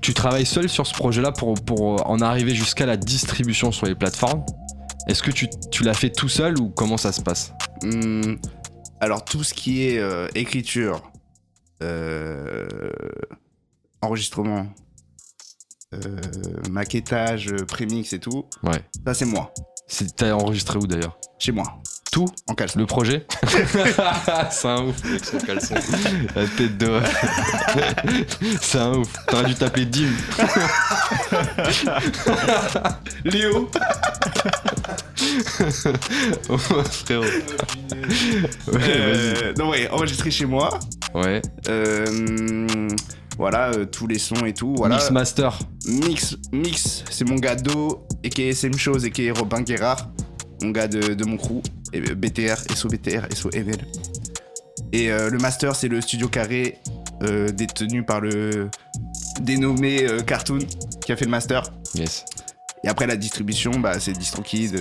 Tu travailles seul sur ce projet-là pour, pour en arriver jusqu'à la distribution sur les plateformes. Est-ce que tu, tu l'as fait tout seul ou comment ça se passe? Hum, alors tout ce qui est euh, écriture, euh, enregistrement, euh, maquettage, prémix et tout, Ouais. ça c'est moi, C'est- T'as enregistré où d'ailleurs? Chez moi, Tout en caleçon. Le projet C'est un ouf avec son caleçon. La tête de. C'est un ouf. T'aurais dû t'appeler Dim. Léo Oh, frérot. Ouais, Euh, non ouais, enregistré chez moi. Ouais. Euh, voilà, euh, tous les sons et tout. Voilà. Mix Master. Mix, Mix, c'est mon gars Do, et qui est SM Chose, et qui est Robin Guérard, mon gars de, de mon crew, et BTR, SO BTR, SO ML. Et euh, le master, c'est le studio carré euh, détenu par le dénommé euh, Cartoon qui a fait le master. Yes. Et après la distribution, bah, c'est DistroKid.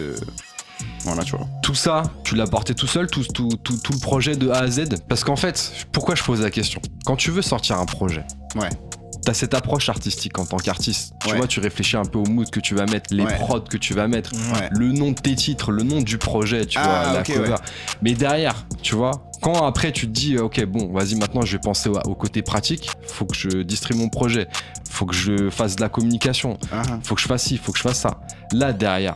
voilà, tu vois. Tout ça, tu l'as porté tout seul, tout, tout, tout, tout le projet de A à Z? Parce qu'en fait, pourquoi je pose la question? Quand tu veux sortir un projet, Ouais. T'as cette approche artistique en tant qu'artiste. Tu Ouais. vois, tu réfléchis un peu au mood que tu vas mettre, les Ouais. prods que tu vas mettre, Ouais. le nom de tes titres, le nom du projet, tu Ah, vois, la cover. Mais derrière, tu vois, quand après tu te dis, ok, bon, vas-y, maintenant je vais penser au, au côté pratique, faut que je distribue mon projet, faut que je fasse de la communication, Ah, ah. faut que je fasse ci, faut que je fasse ça. Là, derrière,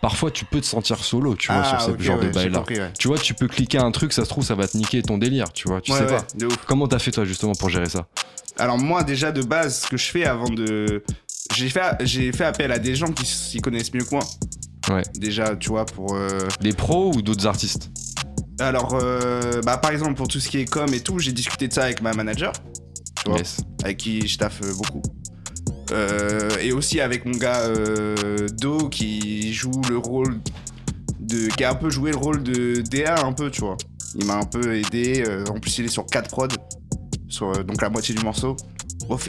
parfois tu peux te sentir solo, tu vois, Ah, sur ce ok, genre ouais, de bail-là. ouais. Tu vois, tu peux cliquer un truc, ça se trouve, ça va te niquer ton délire, tu vois, tu Ouais, sais pas. de ouf. Comment t'as fait toi justement pour gérer ça? Alors moi déjà de base, ce que je fais avant de... J'ai fait, j'ai fait appel à des gens qui s'y connaissent mieux que moi. Ouais. Déjà, tu vois, pour... euh, Des pros ou d'autres artistes? Alors, euh, bah, par exemple, pour tout ce qui est com et tout, j'ai discuté de ça avec ma manager, tu vois, Yes. avec qui je taffe euh, beaucoup. Euh, et aussi avec mon gars euh, Do qui joue le rôle de. qui a un peu joué le rôle de DA un peu, tu vois. Il m'a un peu aidé. euh, en plus, il est sur 4 prods, sur euh, donc la moitié du morceau.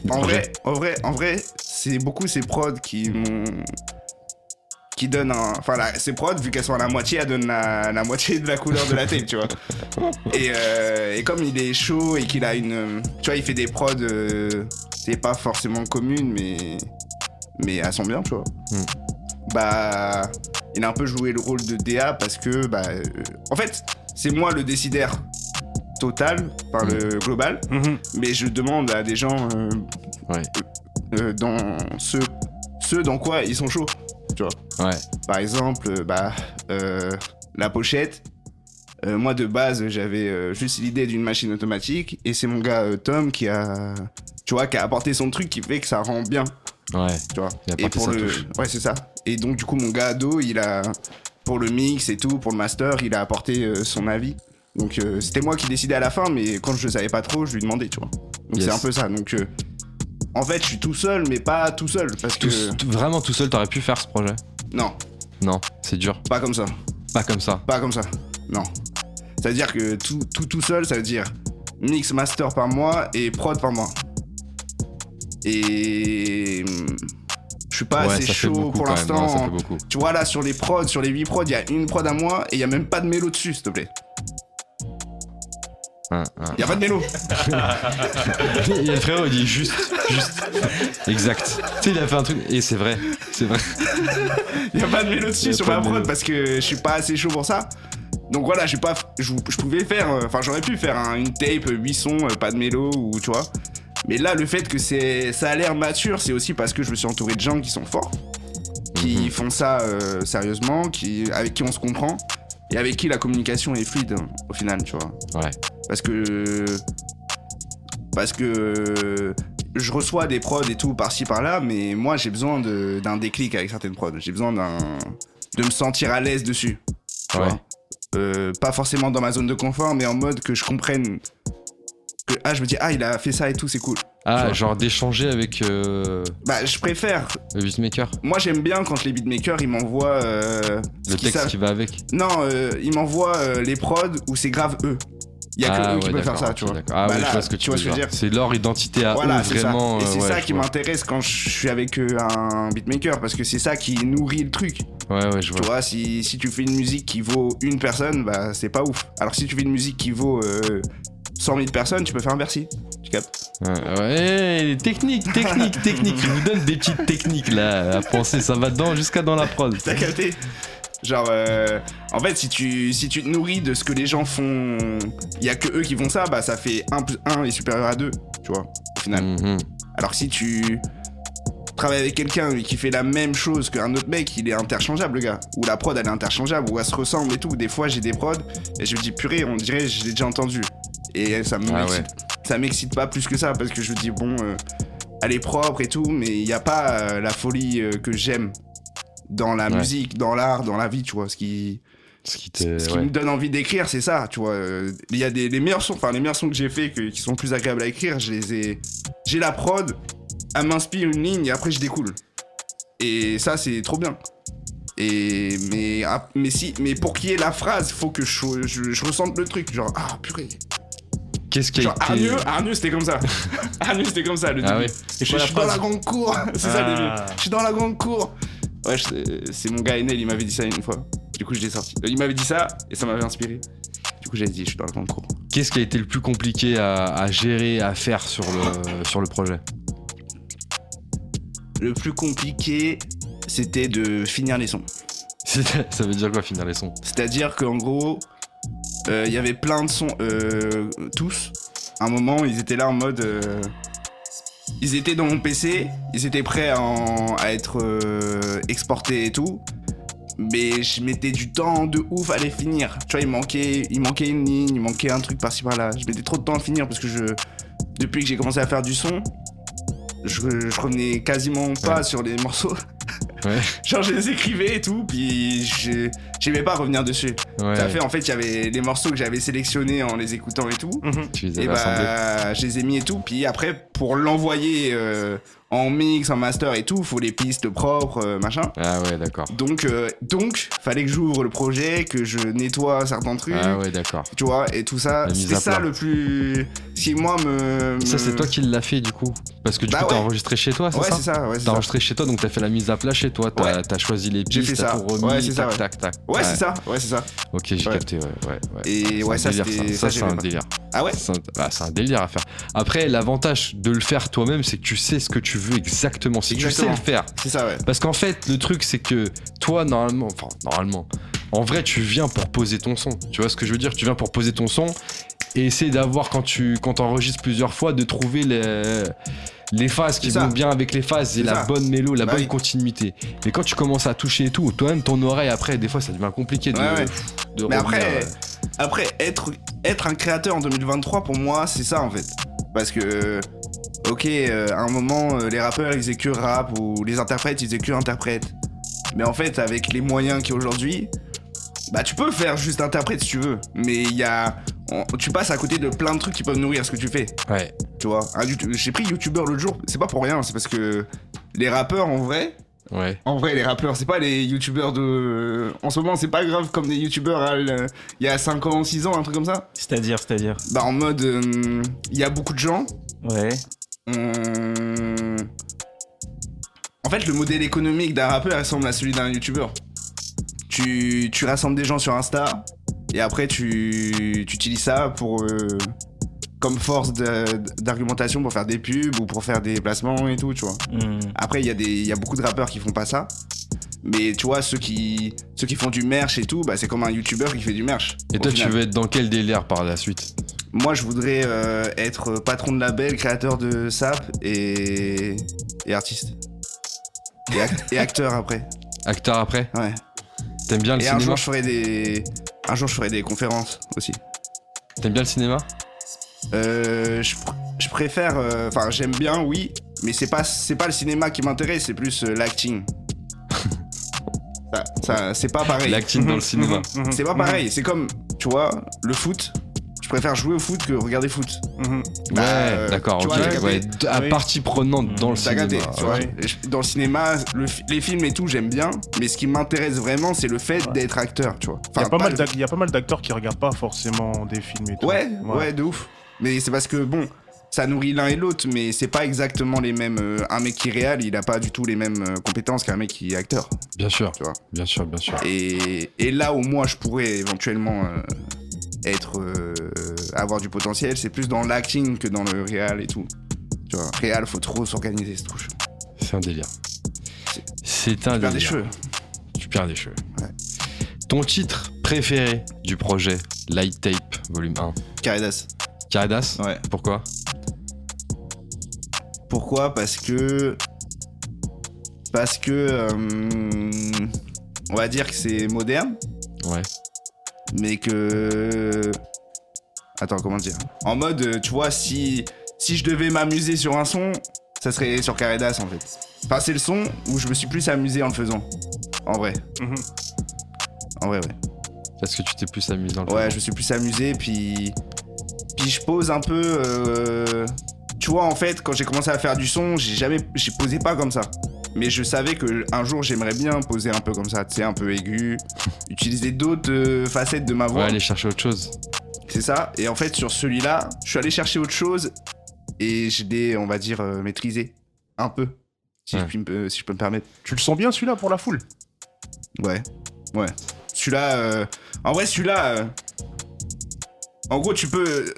En vrai, en vrai, en vrai, c'est beaucoup ces prods qui m'ont qui donnent un. Enfin, la- ces prods, vu qu'elles sont à la moitié, elles donnent la, la moitié de la couleur de la tape, tu vois. Et, euh, et comme il est chaud et qu'il a une. Tu vois, il fait des prods. euh, c'est pas forcément communes, mais. Mais elles sont bien, tu vois. Hmm. bah, il a un peu joué le rôle de DA parce que, bah, euh, en fait, c'est moi le décideur total, par le global, Mhm. mais je demande à des gens euh, Ouais. euh, dans ce, ce dans quoi ils sont chauds. Ouais. Par exemple, bah, euh, la pochette. euh, moi de base j'avais euh, juste l'idée d'une machine automatique et c'est mon gars euh, Tom qui a tu vois qui a apporté son truc qui fait que ça rend bien Ouais. tu vois Il a et pour le touche. ouais c'est ça et donc du coup mon gars Ado il a pour le mix et tout pour le master il a apporté euh, son avis donc euh, c'était moi qui décidais à la fin mais quand je savais pas trop je lui demandais tu vois donc Yes. c'est un peu ça donc euh, en fait je suis tout seul mais pas tout seul parce que Tout- vraiment tout seul, t'aurais pu faire ce projet? Non Non, c'est dur. pas comme ça Pas comme ça. Pas comme ça. Non. Ça veut dire que tout, tout, tout seul, ça veut dire mix master par mois et prod par mois. Et. Je suis pas ouais, assez chaud beaucoup pour l'instant. Tu vois, là, sur les prods, sur les 8 prods, il y a une prod à moi et il y a même pas de mélo dessus, s'il te plaît. Il y a pas de mélo. Il y a le frérot, il dit juste, juste. Exact. Tu sais, il a fait un truc. Et c'est vrai. C'est vrai. Il y a pas de mélo dessus sur ma de prod mélo. parce que je suis pas assez chaud pour ça. Donc voilà, j'ai pas, je, je pouvais faire, euh, enfin j'aurais pu faire un- une tape 8 sons, euh, pas de mélo ou tu vois. Mais là, le fait que c'est, ça a l'air mature, c'est aussi parce que je me suis entouré de gens qui sont forts, qui Mhm. font ça euh, sérieusement, qui, avec qui on se comprend et avec qui la communication est fluide hein, au final, tu vois. Ouais. Parce que parce que je reçois des prods et tout par-ci par-là, mais moi j'ai besoin de- d'un déclic avec certaines prods. J'ai besoin d'un de me sentir à l'aise dessus. tu Ouais. vois. Euh, pas forcément dans ma zone de confort, mais en mode que je comprenne que ah je me dis ah il a fait ça et tout c'est cool. Ah, genre d'échanger avec euh, Bah je préfère. le beatmaker. Moi j'aime bien quand les beatmakers ils m'envoient euh, Le texte savent. qui va avec. Non, euh, ils m'envoient les prods où c'est grave eux. Il y a que ah, eux ouais, qui peuvent faire ça, tu vois. Ah Bah là, je vois ce que tu, vois veux que dire. dire. C'est leur identité à Voilà, eux, ça. vraiment. Et c'est ouais, ça qui m'intéresse quand je suis avec un beatmaker parce que c'est ça qui nourrit le truc. Ouais, ouais, je vois. Tu vois, si, si tu fais une musique qui vaut une personne, bah c'est pas ouf. Alors si tu fais une musique qui vaut euh, 100 000 personnes, tu peux faire un Bercy. Tu captes Ouais, ouais, technique, technique, technique. Je vous donne des petites techniques là à penser. Ça va dans jusqu'à dans la prod. T'as capté Genre, euh, en fait, si tu, si tu te nourris de ce que les gens font, il y a que eux qui font ça, bah ça fait 1 plus 1 est supérieur à 2, tu vois, au final. Mhm. Alors que si tu travailles avec quelqu'un qui fait la même chose qu'un autre mec, il est interchangeable, le gars. Ou la prod, elle est interchangeable, ou elle se ressemble et tout. Des fois, j'ai des prods et je me dis, purée, on dirait, je l'ai déjà entendu. Et ça Ah m'excite ça m'excite pas plus que ça parce que je me dis, bon, euh, elle est propre et tout, mais il n'y a pas euh, la folie euh, que j'aime dans la Ouais. musique, dans l'art, dans la vie, tu vois. Ce qui, Ce qui te. ce qui ouais. me donne envie d'écrire, c'est ça, tu vois. Il y a des les meilleurs sons, enfin les meilleurs sons que j'ai fait que- qui sont plus agréables à écrire, je les ai. J'ai la prod, elle m'inspire une ligne et après je découle. Et ça, c'est trop bien. Et mais, ah, mais si mais pour qu'il y ait la phrase, faut que je, je, je ressente le truc, genre ah purée. Qu'est-ce qui a Genre été. Arnieux, Arnieux c'était comme ça. Arnieux c'était comme ça le Ah début. ouais. Je, je suis dans la grande cour, c'est ça le Ah. début. Je suis dans la grande cour. Ouais, je- c'est mon gars Enel, il m'avait dit ça une fois. Du coup, je l'ai sorti. Euh, Il m'avait dit ça et ça m'avait inspiré. Du coup, j'ai dit, je suis dans la grande cour. Qu'est-ce qui a été le plus compliqué à, à gérer, à faire sur le, sur le projet? Le plus compliqué, c'était de finir les sons. Ça veut dire quoi finir les sons? C'est-à-dire qu'en gros, il y avait plein de sons, euh, tous. À un moment, ils étaient là en mode. euh, ils étaient dans mon PC, ils étaient prêts à, être euh, exportés et tout. Mais je mettais du temps de ouf à les finir. Tu vois, il manquait, il une ligne, il manquait un truc par-ci par-là. Je mettais trop de temps à finir parce que je. Depuis que j'ai commencé à faire du son, je, revenais quasiment pas sur les morceaux. Ouais. Genre, je les écrivais et tout, puis j'aimais pas revenir dessus. Ouais. Ça fait en fait, il y avait les morceaux que j'avais sélectionnés en les écoutant et tout. Tu les Et bah, je les ai mis et tout. Puis après, pour l'envoyer euh, en mix, en master et tout, faut les pistes propres, euh, machin. Ah ouais, d'accord. Donc, euh, donc, fallait que j'ouvre le projet, que je nettoie certains trucs. Ah ouais, d'accord. Tu vois, et tout ça, c'était à ça le plus. Ce qui, moi, me. Ça, me- c'est toi qui l'as fait du coup Parce que du Bah coup, t'as ouais. enregistré chez toi, c'est Ouais, ça c'est ça, ouais, c'est T'as enregistré chez toi, donc t'as fait la mise à plat chez toi, t'as Ouais. t'as choisi les pistes, t'as tout remis, Ouais, c'est ça, tac, ouais. tac, tac. Ouais, c'est ça, ouais, c'est ça. Ok, j'ai Ouais. capté, ouais, ouais, ouais. Et C'est ouais, un ça, c'est un délire. Ah ouais C'est un, bah, c'est un délire à faire. Après, l'avantage de le faire toi-même, c'est que tu sais ce que tu veux exactement. Si tu Exactement. sais le faire. C'est ça, ouais. Parce qu'en fait, le truc, c'est que toi, normalement, enfin, normalement, en vrai, tu viens pour poser ton son. Tu vois ce que je veux dire? Tu viens pour poser ton son et essayer d'avoir, quand tu quand enregistres plusieurs fois, de trouver les, les phases qui ça. vont bien avec les phases et la ça. bonne mélo, la Bah bonne oui. continuité. Mais quand tu commences à toucher et tout, toi-même, ton oreille, après, des fois, ça devient compliqué de, Ouais, ouais. de Mais revenir, après, euh, après être, être un créateur en 2023, pour moi, c'est ça en fait. Parce que, ok, euh, à un moment, euh, les rappeurs ils faisaient que rap ou les interprètes ils faisaient que interprète. Mais en fait, avec les moyens qu'il y a aujourd'hui, bah tu peux faire juste interprète si tu veux. Mais il y a. on- tu passes à côté de plein de trucs qui peuvent nourrir ce que tu fais. ouais. Tu vois, Un YouTube- j'ai pris YouTuber l'autre jour, c'est pas pour rien, c'est parce que les rappeurs en vrai, Ouais. en vrai, les rappeurs, c'est pas les youtubeurs de. En ce moment, c'est pas grave comme des youtubeurs l- il y a 5 ans, 6 ans, un truc comme ça. C'est-à-dire, c'est-à-dire. Bah, en mode. euh, Il y a beaucoup de gens. Ouais. on- En fait, le modèle économique d'un rappeur ressemble à celui d'un youtubeur. Tu, tu rassembles des gens sur Insta et après tu, tu utilises ça pour. euh, comme force d'argumentation pour faire des pubs ou pour faire des placements et tout, tu vois. Hmm. Après, il y, a des- y a beaucoup de rappeurs qui font pas ça. Mais tu vois, ceux qui, ceux qui font du merch et tout, bah, c'est comme un youtubeur qui fait du merch. Et toi, tu veux être dans quel délire par la suite? Moi, je voudrais euh, être patron de label, créateur de SAP et, et artiste. Et, ac- et acteur après. Acteur après? Ouais. T'aimes bien le Et un cinéma? jour, je ferai des, un jour, je ferai des conférences aussi. T'aimes bien le cinéma? Euh, je, pr- je préfère, euh, enfin, j'aime bien, oui, mais c'est pas, c'est pas le cinéma qui m'intéresse, c'est plus euh, l'acting. ça, ça- c'est pas pareil. L'acting dans le cinéma. C'est pas pareil. C'est comme, tu vois, le foot. Je préfère jouer au foot que regarder foot. Bah, Ouais, euh, d'accord, tu ok. vois, t'as capté ouais, à Oui. partie prenante dans le cinéma. capté, tu vois. ouais. Je- Dans le cinéma, le fi- les films et tout, j'aime bien. Mais ce qui m'intéresse vraiment, c'est le fait d'être acteur, tu vois. Il y a Enfin, pas mal le- il y a pas mal d'acteurs qui regardent pas forcément des films et tout. Ouais, ouais, de ouf. Mais c'est parce que, bon, ça nourrit l'un et l'autre, mais c'est pas exactement les mêmes. euh, un mec qui est réel, il a pas du tout les mêmes euh, compétences qu'un mec qui est acteur. Bien sûr, Tu vois. bien sûr, bien sûr. Et, et là où moi je pourrais éventuellement euh, être avoir du potentiel, c'est plus dans l'acting que dans le réal et tout. Tu vois, réal, faut trop s'organiser, c'est trop chaud. C'est un délire. C'est un Tu perds des délire. cheveux. Tu perds des cheveux. Ouais. Ton titre préféré du projet Light Tape Volume 1 Caridas. Caridas Ouais. Pourquoi? Pourquoi? Parce que. Parce que. euh, on va dire que c'est moderne, Ouais. mais que. Attends, comment dire? En mode, tu vois, si, si je devais m'amuser sur un son, ça serait sur Caridas en fait. Enfin, c'est le son où je me suis plus amusé en le faisant. En vrai. Mhm. En vrai, ouais. Parce que tu t'es plus amusé dans le Ouais, je me suis plus amusé, puis. Puis je pose un peu. euh, Tu vois, en fait, quand j'ai commencé à faire du son, j'ai jamais. J'ai posé pas comme ça. Mais je savais que un jour j'aimerais bien poser un peu comme ça, tu sais, un peu aigu, utiliser d'autres euh, facettes de ma Ouais, voix. aller chercher autre chose. C'est ça. Et en fait, sur celui-là, je suis allé chercher autre chose et je l'ai, on va dire, euh, maîtrisé. Un peu. Si, Ouais. je puis me- si je peux me permettre. Tu le sens bien celui-là pour la foule? Ouais. Ouais. Celui-là, euh, en vrai, celui-là, euh, en gros, tu peux. euh,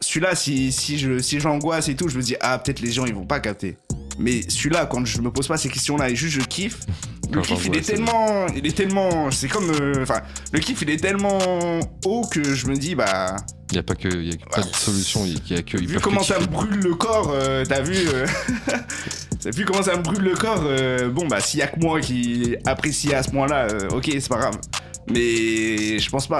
Celui-là, si, si je si j'angoisse et tout, je me dis, ah, peut-être les gens, ils vont pas capter. Mais celui-là, quand je me pose pas ces questions-là et juste je kiffe, le kiff, il est tellement. Il est tellement. C'est comme. euh, Enfin, le kiff, il est tellement haut que je me dis, bah. Il y a pas que, il y a pas de solution, il y a que. ils Vu comment ça me brûle le corps, euh, t'as vu euh, T'as vu comment ça me brûle le corps euh, Bon, bah, s'il y a que moi qui apprécie à ce point-là, euh, ok, c'est pas grave. Mais je pense pas,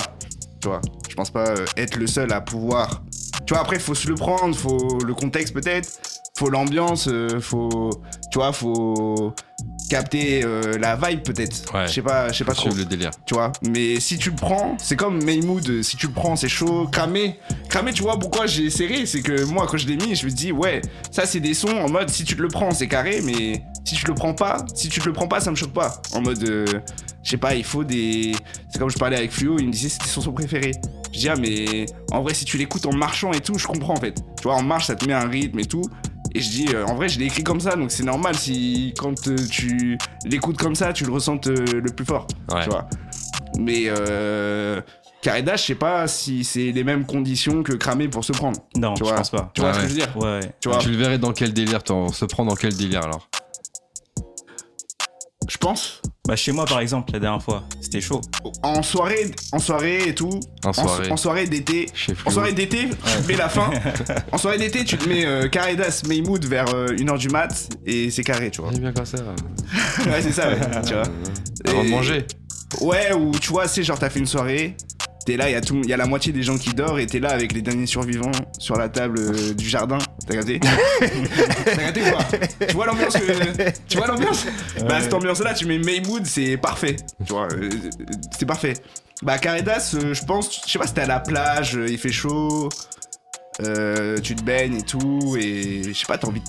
tu vois. Je pense pas euh, être le seul à pouvoir. Tu vois, après, faut se le prendre, faut le contexte peut-être, faut l'ambiance, euh, faut. Tu vois, faut capter euh, la vibe peut-être. Ouais. Je sais pas, je sais pas trop suivre le délire. tu vois. Mais si tu le prends, c'est comme Maymood, si tu le prends, c'est chaud. Cramé, cramé, tu vois pourquoi j'ai serré? C'est que moi, quand je l'ai mis, je me dis, ouais, ça c'est des sons en mode, si tu te le prends, c'est carré, mais si tu le prends pas, si tu te le prends pas, ça me choque pas. En mode, euh, je sais pas, il faut des. C'est comme je parlais avec Fluo, il me disait c'était son son préféré. Je dis, ah, mais en vrai, si tu l'écoutes en marchant et tout, je comprends en fait. Tu vois, en marche, ça te met un rythme et tout. Et je dis, euh, en vrai, je l'ai écrit comme ça, donc c'est normal si quand euh, tu l'écoutes comme ça, tu le ressentes euh, le plus fort Ouais. tu vois. Mais euh, je sais pas si c'est les mêmes conditions que cramé pour se prendre. Non, Tu je vois. pense pas. Tu vois Ah ce que ouais. je veux dire? Ouais, ouais. Tu vois? Tu le verrais dans quel délire t'en- Se prend dans quel délire alors? Je pense. Bah, chez moi, par exemple, la dernière fois, c'était chaud. En soirée, en soirée et tout. En soirée. En, soirée d'été. En soirée d'été, tu te mets la fin. en soirée d'été, tu te mets euh, Caredas, Maymood vers 1h du mat et c'est carré, tu vois. C'est bien comme ça. ouais, c'est ça, ouais, tu vois. Avant de Et- manger. Ouais, ou tu vois, c'est genre t'as fait une soirée, t'es là, il y, a tout- y a la moitié des gens qui dorment et t'es là avec les derniers survivants sur la table euh, du jardin. T'as capté T'as capté ou pas Tu vois l'ambiance que... Tu vois l'ambiance Bah cette ambiance-là, tu mets Maymood, c'est parfait. Tu vois, euh, c'est parfait. Bah Caredas, euh, je pense, je sais pas si t'es à la plage, euh, il fait chaud, euh, tu te baignes et tout, et je sais pas, t'as envie...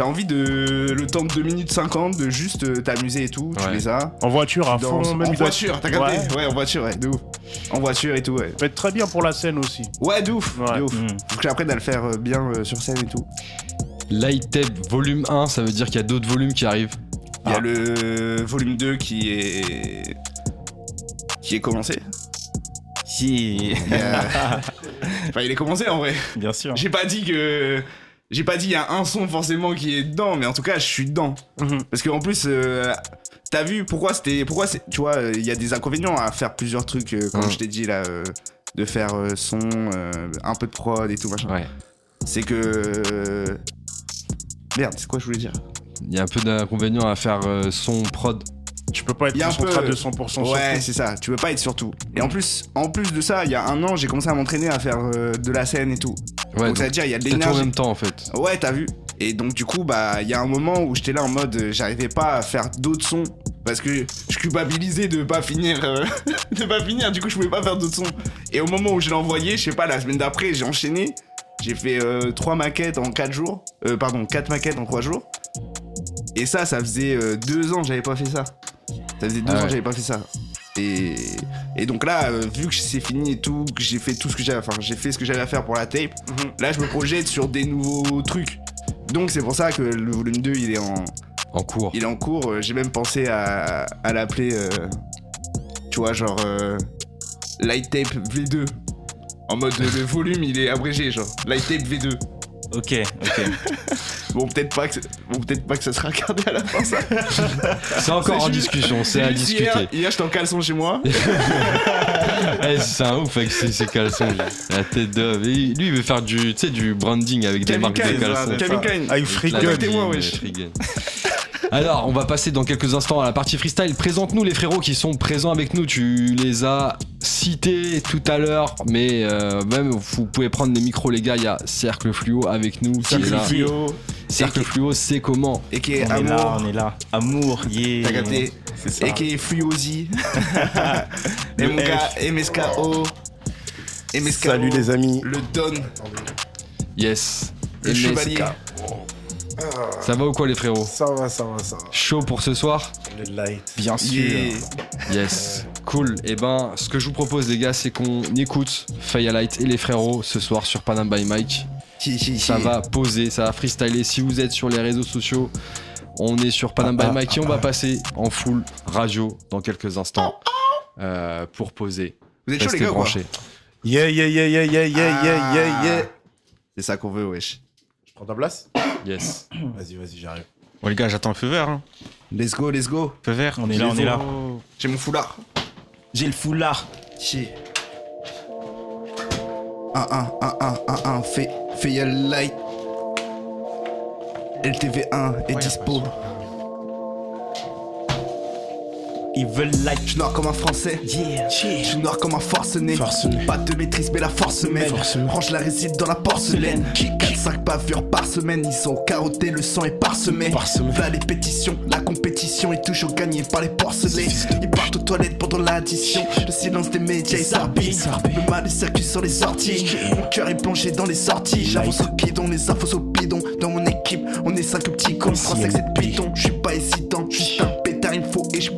T'as envie de le temps de 2 minutes 50 de juste euh, t'amuser et tout, tu fais ça. En voiture, à Dans- fond, même en voiture, t'as capté Ouais. ouais. en voiture, ouais, de ouf. En voiture et tout, ouais. peut être très bien pour la scène aussi. Ouais, de ouf, Ouais. de ouf. Mm. Faut que j'apprenne à le faire euh, bien euh, sur scène et tout. Light Tape volume 1, ça veut dire qu'il y a d'autres volumes qui arrivent. Il y a Ah. le volume 2 qui est. qui est commencé. Si. Enfin, il est commencé en vrai. Bien sûr. J'ai pas dit que. J'ai pas dit il y a un son forcément qui est dedans, mais en tout cas, je suis dedans. Mhm. Parce qu'en plus, euh, t'as vu pourquoi c'était. Pourquoi c'est. Tu vois, il y a des inconvénients à faire plusieurs trucs, euh, comme Mhm. je t'ai dit là, euh, de faire son, un peu de prod et tout machin. Ouais. C'est que. Merde, c'est quoi je voulais dire? Il y a un peu d'inconvénients à faire son prod. Tu peux pas être concentré peu- de 100% sur Ouais, tout. c'est ça, tu peux pas être sur tout. Et en plus, en plus de ça, il y a un an, j'ai commencé à m'entraîner à faire euh, de la scène et tout. Ouais, donc ça veut dire, il y a de peut-être en l'énergie. même temps en fait. Ouais, t'as vu Et donc, du coup, bah, il y a un moment où j'étais là en mode, euh, j'arrivais pas à faire d'autres sons. Parce que je culpabilisais de pas finir. euh, de pas finir, du coup, je pouvais pas faire d'autres sons. Et au moment où je l'ai envoyé, je sais pas, la semaine d'après, j'ai enchaîné. J'ai fait euh, trois maquettes en 4 jours. Euh, pardon, quatre maquettes en 3 jours. Et ça, ça faisait euh, deux ans que j'avais pas fait ça. Ça faisait deux Ah ans que j'avais pas fait ça. Et, et donc là, euh, vu que c'est fini et tout, que j'ai fait tout ce que j'avais, enfin j'ai fait ce que j'avais à faire pour la tape, Mhm. là je me projette sur des nouveaux trucs. Donc c'est pour ça que le volume 2 il est en, En cours. il est en cours. Euh, J'ai même pensé à, à l'appeler, euh, tu vois, genre Light Tape V2. En mode le volume il est abrégé, genre Light Tape V2. Ok, ok. Bon peut-être pas que bon peut-être pas que ça sera regardé à la fin ça. C'est encore en juste- discussion, c'est à juste discuter. Hier, hier j'étais en caleçon chez moi. Eh, c'est un ouf avec ses, ses caleçons. La tête. Et Lui, il veut faire du, tu sais, du branding avec des marques de caleçons. Calvin Klein. Ah, ligne, wesh. Alors, on va passer dans quelques instants à la partie freestyle. Présente-nous les frérots qui sont présents avec nous. Tu les as cités tout à l'heure, mais euh, même vous pouvez prendre les micros, les gars. Il y a Cercle Fluo avec nous. Cercle. Fluo. Cercle Fluo, c'est comment Et qui est On est là, amour. on est là. Amour, yeah. T'as capté C'est ça. Et qui est Fluosi. MK, MSKO. MSKO. Salut les amis. Le Don. Yes. Le MSK. chevalier. Ça va ou quoi, les frérots Ça va, ça va, ça va. Chaud pour ce soir Le light. Bien sûr. Yeah. Yes, cool. Et ben, ce que je vous propose, les gars, c'est qu'on écoute Firelight et les frérots ce soir sur Panam by Mike. Ça va poser, ça va freestyler. Si vous êtes sur les réseaux sociaux, on est sur Panam by Mike et on va passer en full radio dans quelques instants euh, pour poser. Vous êtes chaud les gars quoi branchés. Yeah, yeah, yeah, yeah, yeah, yeah, yeah, yeah, yeah. C'est ça qu'on veut, wesh. Je prends ta place Yes. Vas-y, vas-y, j'arrive. Bon, les gars, j'attends le feu vert. Hein. Let's go, let's go. Feu vert. On est là, on est là. J'ai mon foulard. J'ai le foulard. Chier. 1 1 1 1 1 1 fais fais light. LTV1 est dispo. Ils veulent like. Je suis noir comme un français. Yeah. Je suis noir comme un forcené. Forcené. Pas de maîtrise, mais la force mène. Range la récite dans la porcelaine. 4-5 bavures par semaine. Ils sont carottés, le sang est parsemé. Parsemé. Les pétitions. La compétition est toujours gagnée par les porcelets. Ils partent aux toilettes pendant l'addition. Le silence des médias est sarbi. Le mal est circuit sur les sorties. Mon cœur est plongé dans les sorties. J'avance au guidon, les infos au bidon. Dans mon équipe, on est cinq petits cons. Trois sexes et de piton. Je suis pas hésitant. Juste un pétard, il me faut et je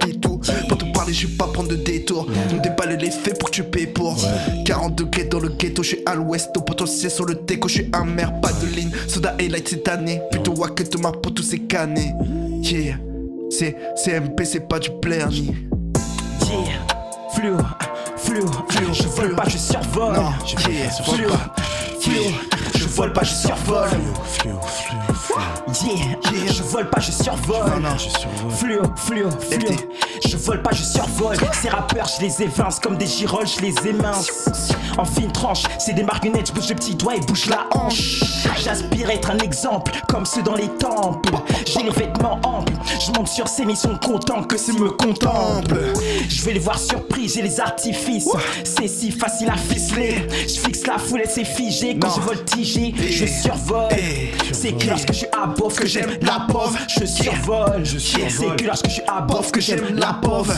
prendre de détour. On déballe les faits pour que tu payes pour. 40 degrés dans le ghetto, je suis à l'ouest. Au potentiel sur le déco, je suis un maire, pas de ligne. Soda et light cette année. Plutôt wack que ma peau, tous ces canets. Yeah, c'est CMP, c'est pas du player ni. Yeah. Fluo. fluo, fluo, je vole pas, je survole. Non, yeah, fluo, fluo, je vole pas, je survole. Yeah, je vole pas, je survole. Fluo, fluo, fluo. Je vole pas, je survole. Ces rappeurs, je les évince comme des girolles, je les émince. En fine tranche, c'est des marionnettes, je bouge le petit doigt et bouge la hanche. J'aspire à être un exemple, comme ceux dans les temples. J'ai les vêtements amples, je monte sur scène, ils sont contents que c'est me contemple. Je vais les voir surpris, j'ai les artifices. C'est si facile à ficeler. Je fixe la foule et c'est figé. Quand Non. je voltige, je survole. C'est que lorsque je suis à bof que j'aime la pauvre. Je survole. C'est que lorsque je suis à bof que j'aime la pauvre.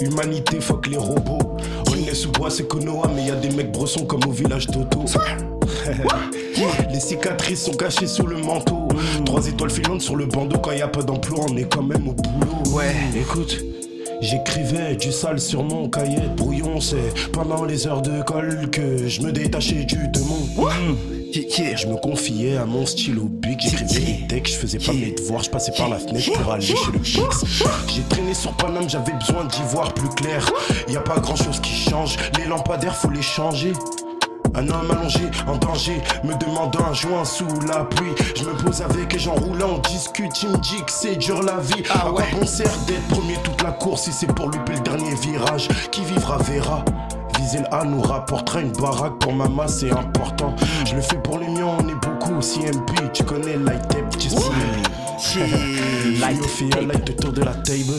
Humanité, fuck les robots. On est sous bois, c'est Konoha, mais y a des mecs bressons comme au village d'Auto. les cicatrices sont cachées sous le manteau. Trois étoiles filantes sur le bandeau. Quand y a pas d'emploi, on est quand même au boulot. Ouais. Écoute. J'écrivais du sale sur mon cahier de brouillon, c'est pendant les heures de colle que je me détachais du démon. Je me confiais à mon stylo big, j'écrivais des textes, je faisais pas mes devoirs, je passais par la fenêtre pour aller chez le Pix. J'ai traîné sur Paname, j'avais besoin d'y voir plus clair. Y a pas grand chose qui change, les lampadaires faut les changer. Un homme allongé, en danger, me demandant un joint sous la pluie. Je me pose avec et j'enroule, on discute, il me dit que c'est dur la vie. Ah ouais. On sert d'être premier toute la course si c'est pour louper le dernier virage? Qui vivra verra. Viser le A nous rapportera une baraque pour ma masse, c'est important. Je le fais pour les miens, on est beaucoup. CMP, tu connais Light Tape, tu sais. Light light autour de la table.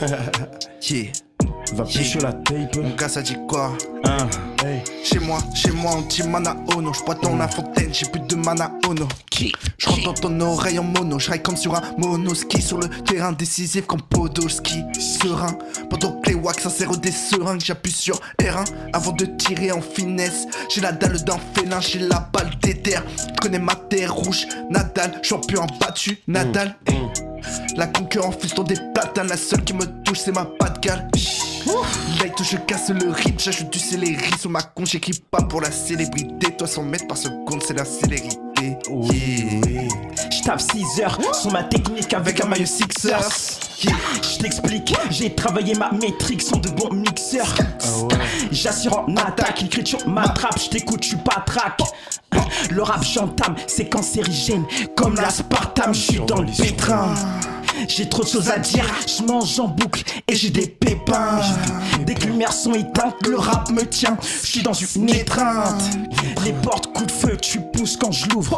Yeah. Va pêcher la tape. Mon gars, ça dit quoi? Hey. Chez moi, chez moi, anti mana ono. J'bois dans la fontaine, j'ai plus de mana ono. Je rentre dans ton oreille en mono. Je comme sur un monoski sur le terrain décisif comme Podolski. Serein, pendant que les wax insèrent des seringues. J'appuie sur R1 avant de tirer en finesse. J'ai la dalle d'un félin, j'ai la balle d'éther. Connais ma terre rouge, Nadal, champion battu, Nadal. eh. La concurrence fiston des platanes, la seule qui me touche c'est ma patte. Light, je casse le rythme, j'ajoute du céleri sur ma con, j'écris pas pour la célébrité. Toi 100 mètres par seconde, c'est la célérité. Yeah. Je tape 6 heures sur ma technique avec un maillot Sixers. Je t'explique, j'ai travaillé ma métrique, sont de bons mixeurs. J'assure en attaque, l'écriture m'attrape, je t'écoute, je suis pas track. Le rap j'entame, c'est cancérigène, comme l'aspartame, je suis dans le pétrin. J'ai trop de choses à dire, je mange en boucle et j'ai des pépins. Dès que les lumières sont éteintes, le rap me tient. Je suis dans une étreinte. Les portes coup de feu, tu pousses quand je l'ouvre.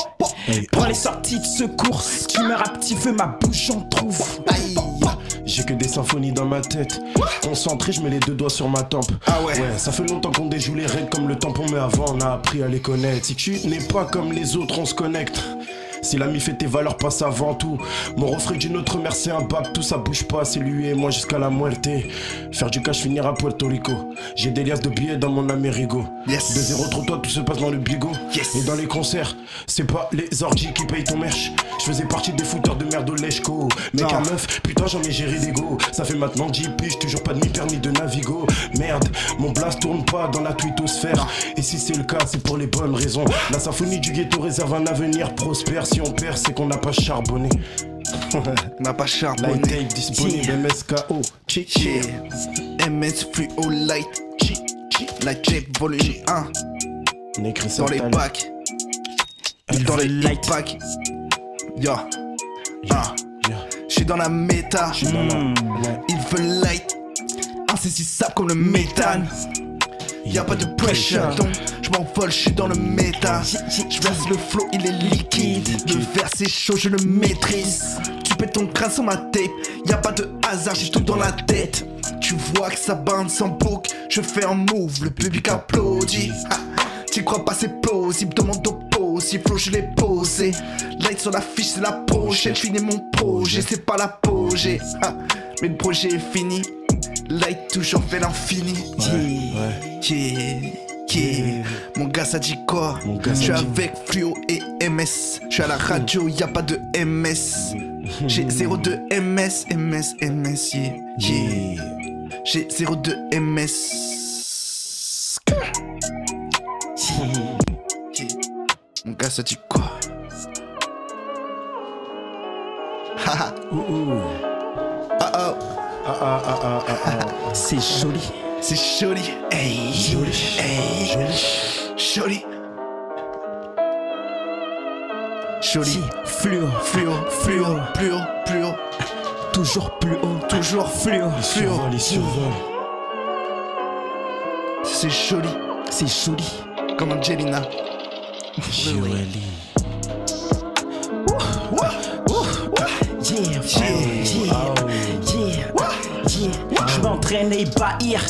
Pour les sorties de secours, tu meurs à petit feu, ma bouche j'en trouve. J'ai que des symphonies dans ma tête. Concentré, je mets les deux doigts sur ma tempe. Ah ouais. ça fait longtemps qu'on déjoue les règles comme le tampon, mais avant on a appris à les connaître. Si tu n'es pas comme les autres, on se connecte. Si l'ami fait tes valeurs, passe avant tout. Mon refrain d'une autre mère, c'est un bab, tout ça bouge pas, c'est lui et moi jusqu'à la muerte. Faire du cash, finir à Puerto Rico. J'ai des liasses de billets dans mon Amérigo. Yes. De zéro trop toi, tout se passe dans le bigot. Yes. Et dans les concerts, c'est pas les orgies qui payent ton merch. Je faisais partie des fouteurs de merde au Lechco. Mec à meuf, putain, j'en ai géré des go. Ça fait maintenant 10 piges, toujours pas de mi-permis de Navigo. Merde, mon blast tourne pas dans la twittosphère. Et si c'est le cas, c'est pour les bonnes raisons. La symphonie du ghetto réserve un avenir prospère. Si on perd, c'est qu'on n'a pas charbonné. On n'a pas Light charbonné. tape disponible, MSKO. Chi chi. Yeah. MS Fluo Light. Chi, chi. Light Tape volume 1. On écrit ça Dans les packs. Dans les light packs. Yo. Ah. J'suis dans la méta. Dans la- la- Il veut light. Insaisissable comme le méthane. Y'a pas de pressure, donc je m'envole, je suis dans le méta. Je le flow, il est liquide. Le verre c'est chaud, je le maîtrise. Tu pètes ton crâne sur ma tape, y'a pas de hasard, j'ai tout dans la tête. Tu vois que ça bande sans boucle, je fais un move, le public applaudit. Tu crois pas c'est plausible, demande au il faut je l'ai posé. Light sur la fiche, c'est la pochette, je finis mon projet, c'est pas l'apogée. Ha, Mais le projet est fini, Light toujours fait l'infini. Yeah, yeah, yeah. Mon gars, ça dit quoi? Je suis avec Fluo et MS. Je suis à la radio, y a pas de MS. J'ai 02 MS, MS, MS, yeah, yeah. J'ai 02 MS. Yeah. Mon gars, ça dit quoi? Haha. Ouh, ouh. Ah oh. Ah ah ah ah ah ah. C'est joli. C'est joli. Hey. Joli. Hey. Joli. Joli. Fluo. Fluo, fluo, plus haut, plus haut. Toujours plus haut. Toujours fluo, fluo. survole. C'est joli. C'est joli. Comme Angelina. Joli. Yeah, yeah, yeah. Je m'entraîne à ébahir.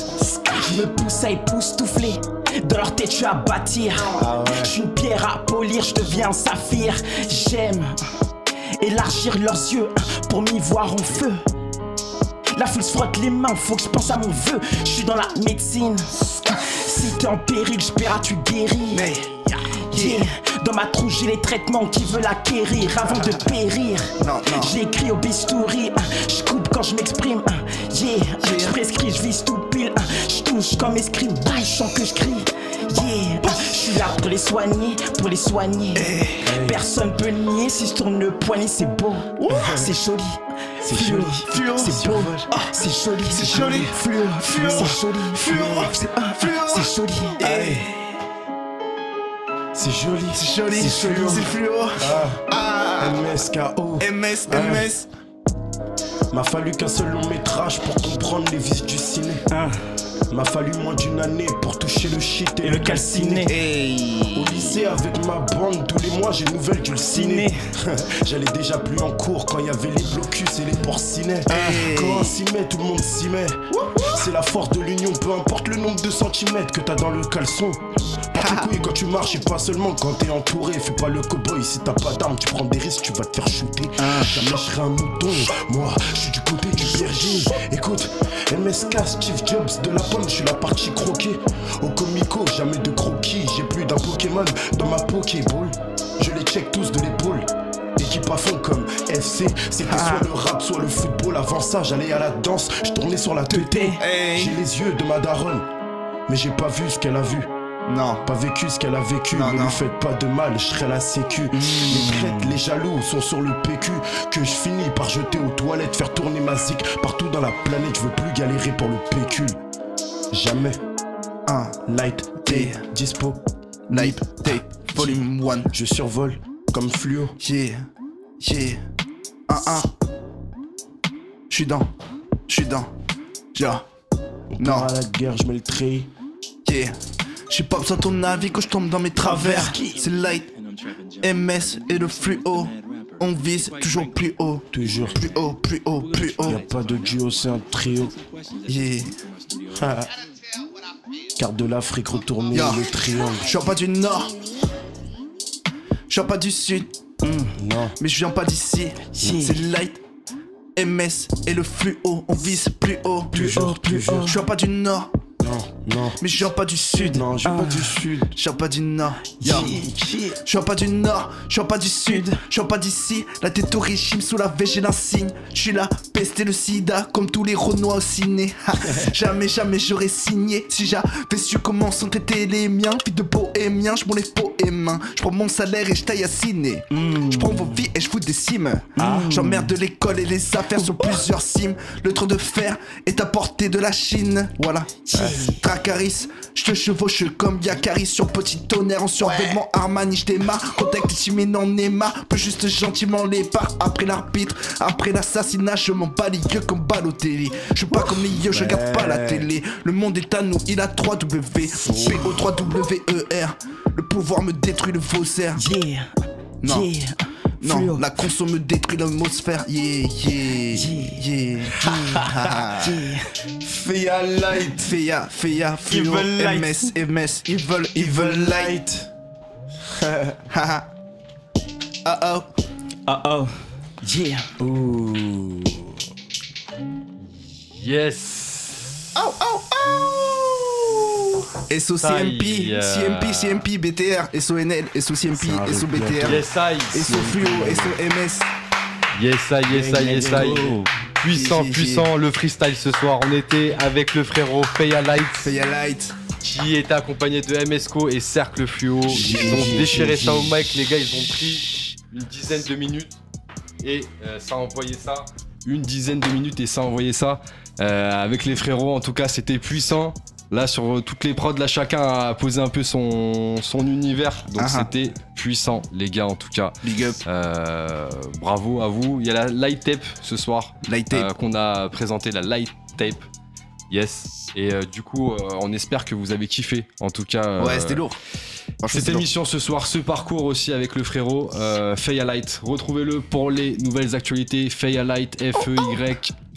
Je me pousse à époustoufler. Dans leur tête, je suis à bâtir. Je suis une pierre à polir, je deviens un saphir. J'aime élargir leurs yeux pour m'y voir en feu. La foule se frotte les mains, faut que je pense à mon vœu. Je suis dans la médecine. Si t'es en péril, j'espère tu guéris. Mais, Yeah. Dans ma trousse, j'ai les traitements qui veulent acquérir avant de périr. Non, non. J'écris au bistouri, je coupe quand je m'exprime. Yeah, je prescris, je vis tout pile. Je touche comme escrime, je sens que je crie. Yeah, je suis là pour les soigner, pour les soigner. Personne peut nier si je tourne le poignet, c'est beau, c'est joli. C'est joli, c'est beau, c'est joli, C'est joli. fluo, c'est joli, Fluo. c'est Fluo. c'est joli. C'est joli. C'est joli. C'est fluo. C'est fluo. Ah. MSKO. MS. MS. M'a fallu qu'un seul long métrage pour comprendre les vices du ciné. M'a fallu moins d'une année pour toucher le shit et, Et le calciné. Hey. Au lycée avec ma bande, tous les mois j'ai une nouvelle du ciné. J'allais déjà plus en cours quand il y avait les blocus et les porcinets. Hey. Quand on s'y met, tout le monde s'y met. C'est la force de l'union, peu importe le nombre de centimètres que t'as dans le caleçon. Les couilles quand tu marches et pas seulement quand t'es entouré. Fais pas le cowboy si t'as pas d'armes, tu prends des risques, tu vas te faire shooter. Jamais je serai un mouton, moi je suis du côté du berger. Écoute, MSK, Steve Jobs de la pomme, je suis la partie croquée. Au comico, jamais de croquis, j'ai plus d'un Pokémon dans ma Pokéball. Je les check tous de l'épaule. Équipe à fond comme FC, c'était soit le rap, soit le football. Avant ça, j'allais à la danse, je tournais sur la tête. Hey. J'ai les yeux de ma daronne, mais j'ai pas vu ce qu'elle a vu. Non. Pas vécu ce qu'elle a vécu, Non, ne non. lui faites pas de mal, je serai la sécu. Les crêtes, les jaloux sont sur le PQ. Que je finis par jeter aux toilettes, faire tourner ma zik partout dans la planète. Je veux plus galérer pour le pécule. Jamais. Un. Light, T, dispo. Live tape. Volume 1. Je survole comme fluo. Yeah. Yeah. Un, un. J'suis dans. J'suis dans. On Non. à la guerre, je mets le treillis. Yeah. J'ai pas besoin de ton avis quand je tombe dans mes travers. C'est light. MS et le fluo. On vise toujours plus haut. Toujours. Plus haut, plus haut, plus haut. Y a pas de duo, c'est un trio. Yeah. Carte de l'Afrique retournée, Ya. le triangle. Je viens pas du nord. Je viens pas du sud. Non. Mais je viens pas d'ici. C'est light. MS et le fluo. On vise plus haut. Plus Toujours, haut, plus toujours. haut. Je viens pas du nord. Non, non. Mais je viens pas du sud. Non, j'ai pas du sud. Je viens pas du nord. Yo. Je viens pas du nord, je viens pas du sud, je viens pas d'ici. La tête au régime sous la V, j'ai l'insigne. Je suis la peste et le sida, comme tous les Renois au ciné. Jamais, jamais j'aurais signé. Si j'avais su comment traités les miens, vie de bohémien, je m'en les poèmes. Je prends mon salaire et je taille à ciné. Je prends vos vies et je vous décime. J'emmerde l'école et les affaires sur plusieurs cimes. Le train de fer est à portée de la Chine. Voilà. Tracaris, je te chevauche comme Yakari sur petit tonnerre en survêtement Armani, je démarre. Contact timide en Neymar, peut juste gentiment les barres après l'arbitre. Après l'assassinat, je m'en bats les yeux comme Balotelli. Je suis pas comme les yeux, je regarde pas la télé. Le monde est à nous, il a 3 W. PO 3 W E R. Le pouvoir me détruit le faussaire. Yeah, Non. yeah. Non, Fluo. la conso me détruit l'atmosphère. Yeah, yeah, yeah. Yeah. Féa light. Féa, Féa, fluo, Evil. MS, MS, evil, evil light. Haha. oh oh. Oh. Yeah. Ouh. Yes. Oh oh oh. SOCMP, Aïe. CMP, CMP, BTR, SONL, SOCMP, SOBTR, Yes, I. SO fluo, SOMS. Yes, I, yes, I, yes, I. Puissant, puissant, le freestyle ce soir. On était avec le frérot Feya Light qui était accompagné de MSCO et Cercle Fluo. Ils ont déchiré ça au mic, les gars. Ils ont pris une dizaine de minutes et euh, ça a envoyé ça. Une dizaine de minutes et ça a envoyé ça. Euh, avec les frérots, en tout cas, c'était puissant. Là, sur toutes les prods, là, chacun a posé un peu son, son univers. Donc, Ah ah. c'était puissant, les gars, en tout cas. Big up, Euh, bravo à vous. Il y a la light tape ce soir light tape. euh, qu'on a présenté, la light tape. Yes. Et euh, du coup, euh, on espère que vous avez kiffé. En tout cas, ouais, c'était lourd. Cette émission ce soir, ce parcours aussi avec le frérot euh, Light. Retrouvez-le pour les nouvelles actualités. Feya Light, E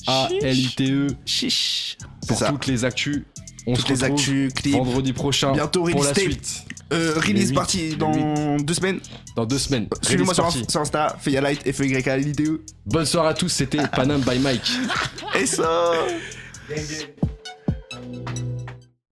F-E-Y-A-L-I-T-E. Chiche. C'est Pour toutes les actus. On Toutes se les actus, clips. vendredi prochain Bientôt pour release la tape. suite. Euh, release le dans deux semaines. Dans deux semaines. Suivez-moi Release sur, party. sur Insta, Feya Light, E F-E-Y-A-L-I-T-E. Bonne soirée à tous, c'était Panam by Mike. Et ça Gang, gang.